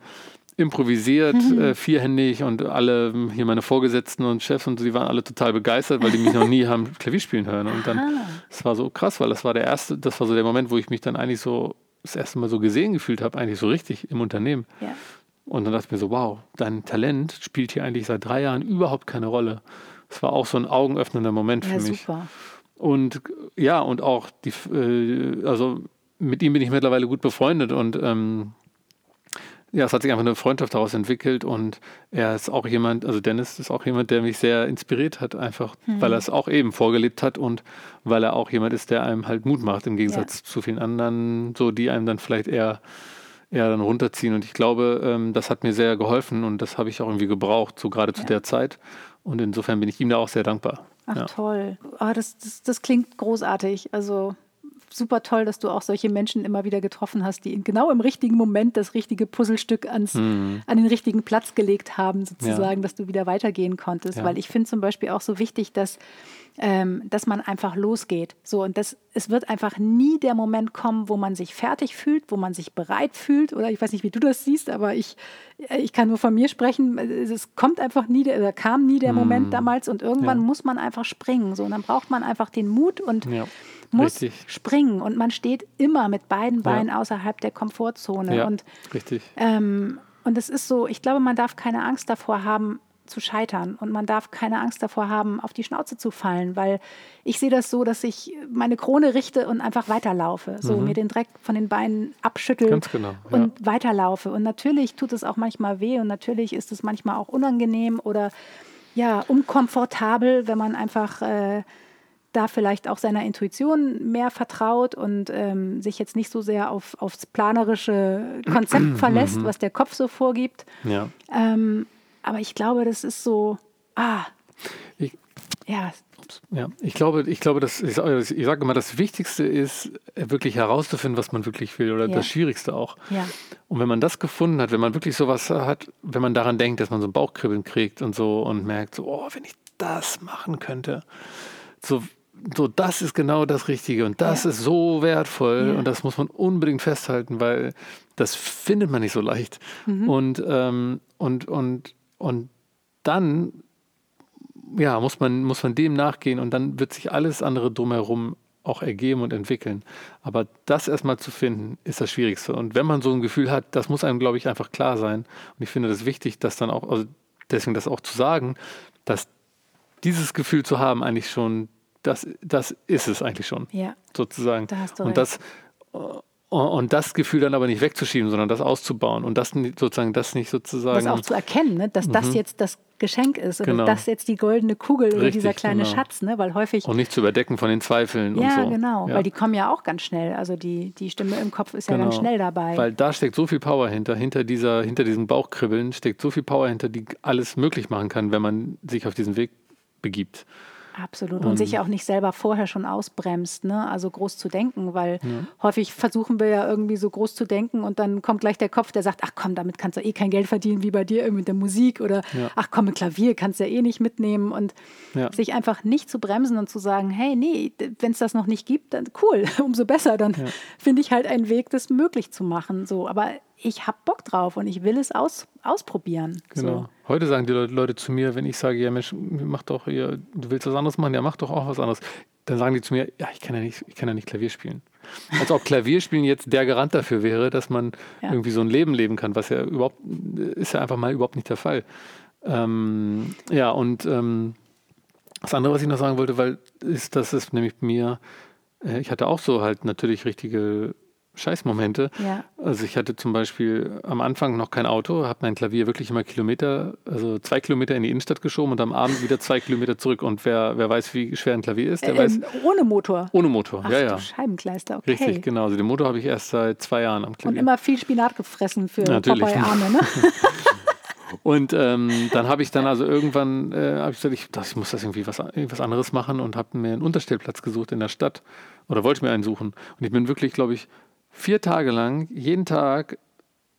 improvisiert, Mhm. äh, vierhändig und alle hier meine Vorgesetzten und Chefs und die waren alle total begeistert, weil die mich noch nie haben Klavier spielen hören. Und dann, es war so krass, weil das war der erste, das war so der Moment, wo ich mich dann eigentlich so das erste Mal so gesehen gefühlt habe, eigentlich so richtig im Unternehmen. Ja. Und dann dachte ich mir so, wow, dein Talent spielt hier eigentlich seit drei Jahren überhaupt keine Rolle. Es war auch so ein augenöffnender Moment ja, für mich. super. Und ja, und auch die, äh, also mit ihm bin ich mittlerweile gut befreundet und ähm, ja, es hat sich einfach eine Freundschaft daraus entwickelt und er ist auch jemand, also Dennis ist auch jemand, der mich sehr inspiriert hat, einfach Mhm. weil er es auch eben vorgelebt hat und weil er auch jemand ist, der einem halt Mut macht, im Gegensatz zu vielen anderen, so die einem dann vielleicht eher, eher dann runterziehen. Und ich glaube, ähm, das hat mir sehr geholfen und das habe ich auch irgendwie gebraucht, so gerade zu Ja. der Zeit. Und insofern bin ich ihm da auch sehr dankbar. Ach ja. toll. Oh, das, das, das klingt großartig. Also super toll, dass du auch solche Menschen immer wieder getroffen hast, die genau im richtigen Moment das richtige Puzzlestück ans, Mhm. an den richtigen Platz gelegt haben, sozusagen, dass du wieder weitergehen konntest. Ja. Weil ich finde zum Beispiel auch so wichtig, dass, ähm, dass man einfach losgeht. So, und das, es wird einfach nie der Moment kommen, wo man sich fertig fühlt, wo man sich bereit fühlt. Oder ich weiß nicht, wie du das siehst, aber ich, äh, ich kann nur von mir sprechen. Es kommt einfach nie, der, oder kam nie der Moment damals und irgendwann Mhm. Ja. muss man einfach springen. So, und dann braucht man einfach den Mut und Ja, muss richtig. springen. Und man steht immer mit beiden Ja. Beinen außerhalb der Komfortzone. Ja, Und richtig. ähm, und es ist so, ich glaube, man darf keine Angst davor haben, zu scheitern. Und man darf keine Angst davor haben, auf die Schnauze zu fallen, weil ich sehe das so, dass ich meine Krone richte und einfach weiterlaufe. So mir den Dreck von den Beinen abschüttel Mhm. Ganz genau, ja. und weiterlaufe. Und natürlich tut es auch manchmal weh und natürlich ist es manchmal auch unangenehm oder ja, unkomfortabel, wenn man einfach äh, da vielleicht auch seiner Intuition mehr vertraut und ähm, sich jetzt nicht so sehr auf, aufs planerische Konzept verlässt, was der Kopf so vorgibt. Ja. Ähm, aber ich glaube, das ist so, ah, Ich, ja, Ja, ich glaube, ich glaube, dass ich, sage- ich sage immer, das Wichtigste ist, wirklich herauszufinden, was man wirklich will, oder Ja. das Schwierigste auch. ja, Und wenn man das gefunden hat, wenn man wirklich sowas hat, wenn man daran denkt, dass man so ein Bauchkribbeln kriegt und so und merkt, so, oh, wenn ich das machen könnte, so, so das ist genau das Richtige und das Ja. ist so wertvoll Ja. und das muss man unbedingt festhalten, weil das findet man nicht so leicht. Mhm. Und, ähm, und, und, und dann ja, muss man, muss man dem nachgehen und dann wird sich alles andere drumherum auch ergeben und entwickeln. Aber das erstmal zu finden, ist das Schwierigste. Und wenn man so ein Gefühl hat, das muss einem, glaube ich, einfach klar sein. Und ich finde das wichtig, das dann auch, also deswegen das auch zu sagen, dass dieses Gefühl zu haben eigentlich schon, das, das ist es eigentlich schon, ja, sozusagen. Da hast du und recht. das und das Gefühl dann aber nicht wegzuschieben, sondern das auszubauen und das nicht- sozusagen das nicht sozusagen das auch zu erkennen, ne? dass das jetzt das Geschenk ist oder Mhm. Genau. das jetzt die goldene Kugel oder dieser kleine genau. Schatz, ne? weil häufig und nicht zu überdecken von den Zweifeln und Ja, so. genau, Ja. weil die kommen ja auch ganz schnell. Also die, die Stimme im Kopf ist ja ganz schnell dabei. Genau. Weil da steckt so viel Power hinter. Hinter, dieser, hinter diesem Bauchkribbeln steckt so viel Power hinter, die alles möglich machen kann, wenn man sich auf diesen Weg begibt. Absolut. Und sich ja auch nicht selber vorher schon ausbremst, ne? also groß zu denken, weil häufig versuchen wir ja irgendwie so groß zu denken und dann kommt gleich der Kopf, der sagt, ach komm, damit kannst du eh kein Geld verdienen wie bei dir irgendwie mit der Musik oder Ja. ach komm, mit Klavier kannst du ja eh nicht mitnehmen und Ja. sich einfach nicht zu bremsen und zu sagen, hey, nee, wenn es das noch nicht gibt, dann cool, umso besser, dann finde ich halt einen Weg, das möglich zu machen. So, aber ich habe Bock drauf und ich will es aus, ausprobieren. Genau. So. Heute sagen die Leute, zu mir, wenn ich sage, ja Mensch, mach doch, ihr, du willst was anderes machen, ja mach doch auch was anderes. Dann sagen die zu mir, ja, ich kann ja nicht, ich kann ja nicht Klavier spielen. Als ob Klavierspielen jetzt der Garant dafür wäre, dass man Ja. irgendwie so ein Leben leben kann, was ja überhaupt, ist ja einfach mal überhaupt nicht der Fall. Ähm, ja, und ähm, das andere, was ich noch sagen wollte, weil ist, dass es nämlich mir, äh, ich hatte auch so halt natürlich richtige Scheißmomente. Ja. Also ich hatte zum Beispiel am Anfang noch kein Auto, habe mein Klavier wirklich immer Kilometer, also zwei Kilometer in die Innenstadt geschoben und am Abend wieder zwei Kilometer zurück. Und wer, wer weiß, wie schwer ein Klavier ist, der weiß, Ähm, ohne Motor. ohne Motor. Ach ja, ja. Scheibenkleister, okay. Richtig, genau. Also den Motor habe ich erst seit zwei Jahren am Und Klavier. immer viel Spinat gefressen für Natürlich. Popeye-Arme, ne? Und ähm, dann habe ich dann also irgendwann, äh, habe ich gesagt, ich, das, ich muss das irgendwie was, irgendwas anderes machen und habe mir einen Unterstellplatz gesucht in der Stadt oder wollte mir einen suchen. Und ich bin wirklich, glaube ich, vier Tage lang, jeden Tag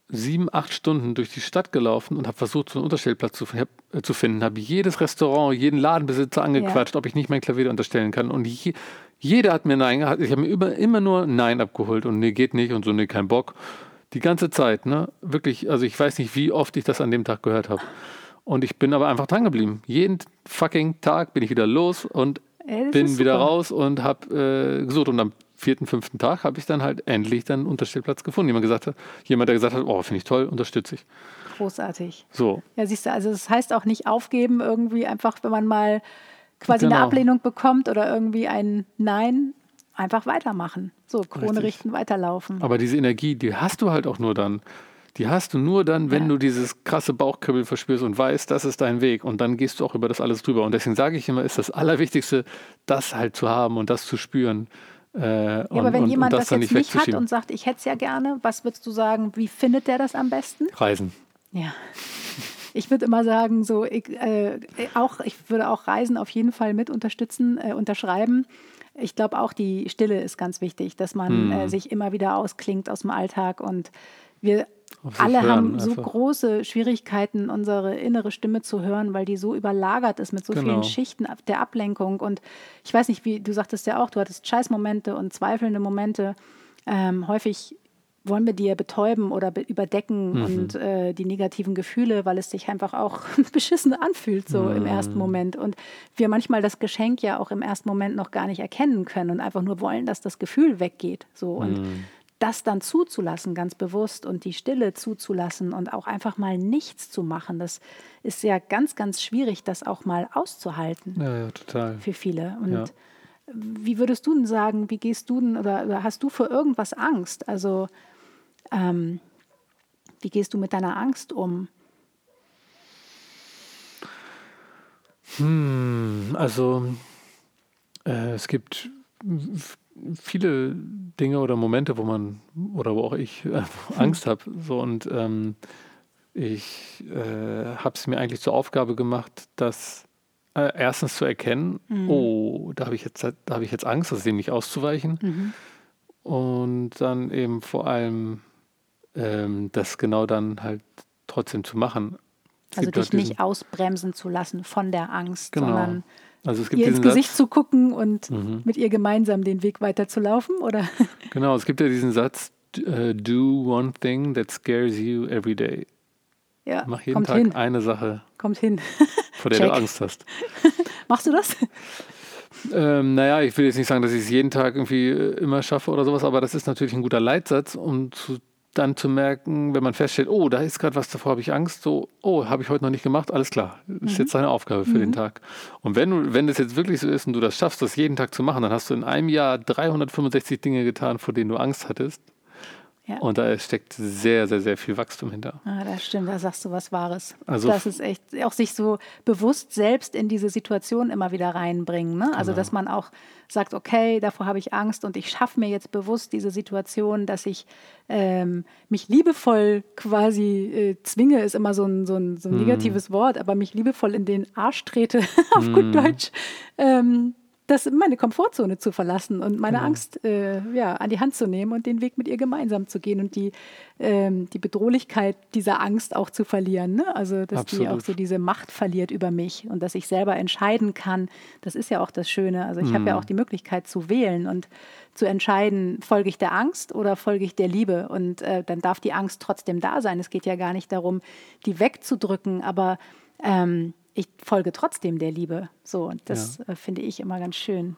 sieben, acht Stunden durch die Stadt gelaufen und habe versucht, so einen Unterstellplatz zu, hab, äh, zu finden. Habe jedes Restaurant, jeden Ladenbesitzer angequatscht, ob ich nicht mein Klavier unterstellen kann. Und je, jeder hat mir Nein, hat- ich habe mir über, immer nur Nein abgeholt und nee, geht nicht und so, nee, kein Bock. Die ganze Zeit, ne? Wirklich, also ich weiß nicht, wie oft ich das an dem Tag gehört habe. Und ich bin aber einfach dran geblieben. Jeden fucking Tag bin ich wieder los und Ey, bin wieder raus und habe äh, gesucht. Und am vierten, fünften Tag habe ich dann halt endlich dann einen Unterstellplatz gefunden. Jemand, gesagt hat, jemand der gesagt hat, oh, finde ich toll, unterstütze ich. Großartig. So, Ja, siehst du, also das heißt auch nicht aufgeben irgendwie, einfach wenn man mal quasi eine Genau. Ablehnung bekommt oder irgendwie ein Nein, einfach weitermachen. So, Krone Richtig. richten, weiterlaufen. Aber diese Energie, die hast du halt auch nur dann. Die hast du nur dann, wenn Ja. du dieses krasse Bauchkribbeln verspürst und weißt, das ist dein Weg. Und dann gehst du auch über das alles drüber. Und deswegen sage ich immer, ist das Allerwichtigste, das halt zu haben und das zu spüren. Äh, Ja, aber wenn und, jemand und das, dann jetzt nicht hat und sagt, ich hätte es ja gerne, was würdest du sagen, wie findet der das am besten? Reisen. Ja. Ich würde immer sagen, so ich, äh, auch, ich würde auch Reisen auf jeden Fall mit unterstützen, äh, unterschreiben. Ich glaube auch, die Stille ist ganz wichtig, dass man Hm. äh, sich immer wieder ausklingt aus dem Alltag. Und wir alle hören haben so einfach. große Schwierigkeiten, unsere innere Stimme zu hören, weil die so überlagert ist mit so Genau. vielen Schichten der Ablenkung. Und ich weiß nicht, wie du sagtest ja auch, du hattest Scheißmomente und zweifelnde Momente. Ähm, häufig wollen wir die ja betäuben oder be überdecken Mhm. und äh, die negativen Gefühle, weil es sich einfach auch beschissen anfühlt, so im ersten Mhm. Moment. Und wir manchmal das Geschenk ja auch im ersten Moment noch gar nicht erkennen können und einfach nur wollen, dass das Gefühl weggeht. So. Und Mhm. Das dann zuzulassen, ganz bewusst und die Stille zuzulassen und auch einfach mal nichts zu machen, das ist ja ganz, ganz schwierig, das auch mal auszuhalten Ja, ja, total. für viele. Und Ja. wie würdest du denn sagen, wie gehst du denn oder, oder hast du vor irgendwas Angst? Also ähm, wie gehst du mit deiner Angst um? Hm, also äh, es gibt viele Dinge oder Momente, wo man oder wo auch ich äh, Angst habe. So und ähm, ich äh, habe es mir eigentlich zur Aufgabe gemacht, das äh, erstens zu erkennen, oh, da habe ich jetzt da habe ich jetzt Angst, das dem nicht auszuweichen. Und dann eben vor allem ähm, das genau dann halt trotzdem zu machen. Es Also dich halt diesen- nicht ausbremsen zu lassen von der Angst, Genau. sondern Also es gibt ihr ins Gesicht Satz, zu gucken und Mhm. mit ihr gemeinsam den Weg weiterzulaufen, oder? genau, es gibt ja diesen Satz, äh, do one thing that scares you every day. Ja, Mach jeden Tag hin, eine Sache, kommt hin. vor der Check. du Angst hast. Machst du das? Ähm, naja, ich will jetzt nicht sagen, dass ich es jeden Tag irgendwie äh, immer schaffe oder sowas, aber das ist natürlich ein guter Leitsatz, um zu, dann zu merken, wenn man feststellt, oh, da ist gerade was, davor habe ich Angst, so, oh, habe ich heute noch nicht gemacht, alles klar, das ist jetzt deine Aufgabe für den Tag. Und wenn du, wenn das jetzt wirklich so ist und du das schaffst, das jeden Tag zu machen, dann hast du in einem Jahr 365 Dinge getan, vor denen du Angst hattest. Ja. Und da steckt sehr, sehr, sehr viel Wachstum hinter. Ah, das stimmt, da sagst du was Wahres. Also das ist echt, auch sich so bewusst selbst in diese Situation immer wieder reinbringen. Ne? Also, Genau. dass man auch sagt, okay, davor habe ich Angst und ich schaffe mir jetzt bewusst diese Situation, dass ich ähm, mich liebevoll quasi äh, zwinge, ist immer so ein, so ein, so ein Mhm. negatives Wort, aber mich liebevoll in den Arsch trete, auf Mhm. gut Deutsch. Ähm, das meine Komfortzone zu verlassen und meine Genau. Angst äh, ja, an die Hand zu nehmen und den Weg mit ihr gemeinsam zu gehen und die, ähm, die Bedrohlichkeit dieser Angst auch zu verlieren. Ne? Also, dass die auch Absolut. so diese Macht verliert über mich und dass ich selber entscheiden kann. Das ist ja auch das Schöne. Also, ich habe Mhm. ja auch die Möglichkeit zu wählen und zu entscheiden, folge ich der Angst oder folge ich der Liebe. Und äh, dann darf die Angst trotzdem da sein. Es geht ja gar nicht darum, die wegzudrücken, aber ähm, ich folge trotzdem der Liebe. So, und das äh, finde ich immer ganz schön.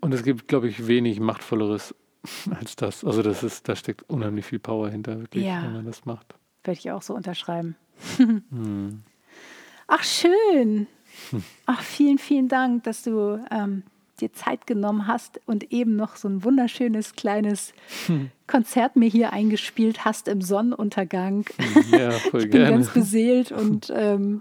Und es gibt, glaube ich, wenig Machtvolleres als das. Also das ist, da steckt unheimlich viel Power hinter, wirklich, Ja. wenn man das macht. Würde ich auch so unterschreiben. Hm. Ach, schön. Ach, vielen, vielen Dank, dass du ähm, dir Zeit genommen hast und eben noch so ein wunderschönes kleines Konzert mir hier eingespielt hast im Sonnenuntergang. Ja, voll Ich bin gerne. ganz beseelt und ähm,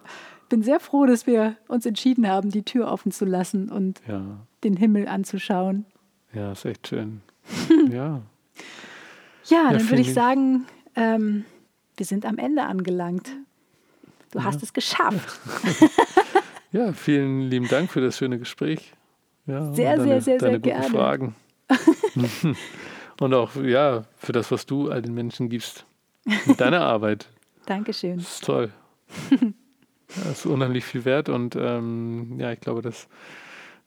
bin sehr froh, dass wir uns entschieden haben, die Tür offen zu lassen und Ja, den Himmel anzuschauen. ja, ist echt schön. ja, Ja, dann würde ich sagen, ähm, wir sind am Ende angelangt. Du hast es geschafft. ja, vielen lieben Dank für das schöne Gespräch. Ja, Sehr, deine, sehr, sehr, sehr deine guten gerne. Fragen. und auch, ja, für das, was du all den Menschen gibst. Mit deiner Arbeit. Dankeschön. Das ist toll. Das ist unheimlich viel wert und ähm, ja, ich glaube, dass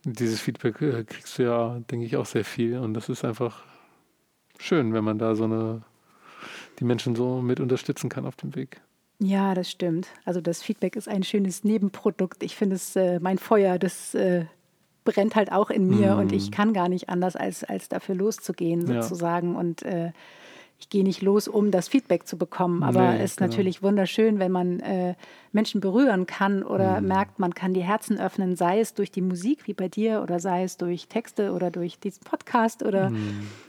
dieses Feedback äh, kriegst du ja, denke ich, auch sehr viel und das ist einfach schön, wenn man da so eine, die Menschen so mit unterstützen kann auf dem Weg. Ja, das stimmt. Also das Feedback ist ein schönes Nebenprodukt. Ich finde es, äh, mein Feuer, das äh, brennt halt auch in mir und ich kann gar nicht anders, als, als dafür loszugehen Ja. sozusagen. Und äh, ich gehe nicht los, um das Feedback zu bekommen. Aber Nee, es ist genau. natürlich wunderschön, wenn man äh, Menschen berühren kann oder Mhm. merkt, man kann die Herzen öffnen, sei es durch die Musik wie bei dir oder sei es durch Texte oder durch diesen Podcast oder Mhm.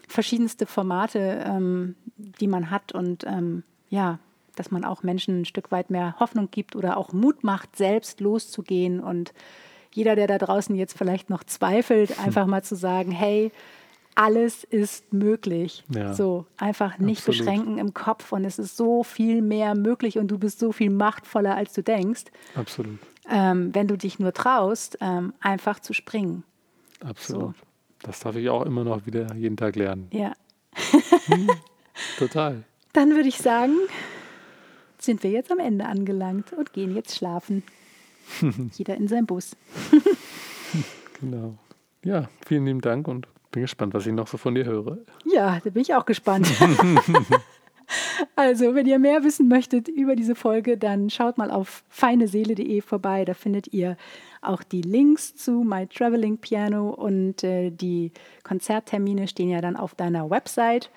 verschiedenste Formate, ähm, die man hat und ähm, ja, dass man auch Menschen ein Stück weit mehr Hoffnung gibt oder auch Mut macht, selbst loszugehen und jeder, der da draußen jetzt vielleicht noch zweifelt, einfach mal zu sagen, hey, alles ist möglich. Ja. So, einfach nicht Absolut. beschränken im Kopf und es ist so viel mehr möglich und du bist so viel machtvoller, als du denkst, Absolut. ähm, wenn du dich nur traust, ähm, einfach zu springen. Absolut. Das darf ich auch immer noch wieder jeden Tag lernen. Ja. Total. Dann würde ich sagen, sind wir jetzt am Ende angelangt und gehen jetzt schlafen. Jeder in sein Bus. Genau. Ja, vielen lieben Dank und bin gespannt, was ich noch so von dir höre. Ja, da bin ich auch gespannt. also, wenn ihr mehr wissen möchtet über diese Folge, dann schaut mal auf feineseele.de vorbei. Da findet ihr auch die Links zu My Traveling Piano und äh, die Konzerttermine stehen ja dann auf deiner Website.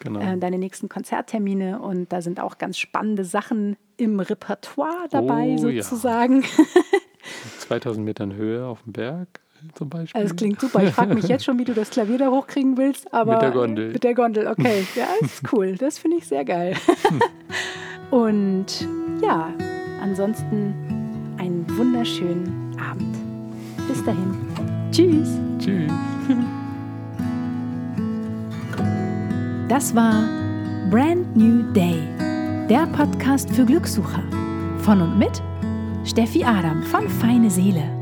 Genau. äh, deine nächsten Konzerttermine und da sind auch ganz spannende Sachen im Repertoire dabei Oh, ja. sozusagen. 2000 Metern Höhe auf dem Berg zum Beispiel. Also, Das klingt super. Ich frage mich jetzt schon, wie du das Klavier da hochkriegen willst, aber Mit der Gondel. Mit der Gondel, okay. Ja, das ist cool. Das finde ich sehr geil. Und ja, ansonsten einen wunderschönen Abend. Bis dahin. Tschüss. Tschüss. Das war Brand New Day, der Podcast für Glückssucher. Von und mit Steffi Adam von Feine Seele.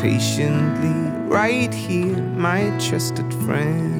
patiently right here, my trusted friend.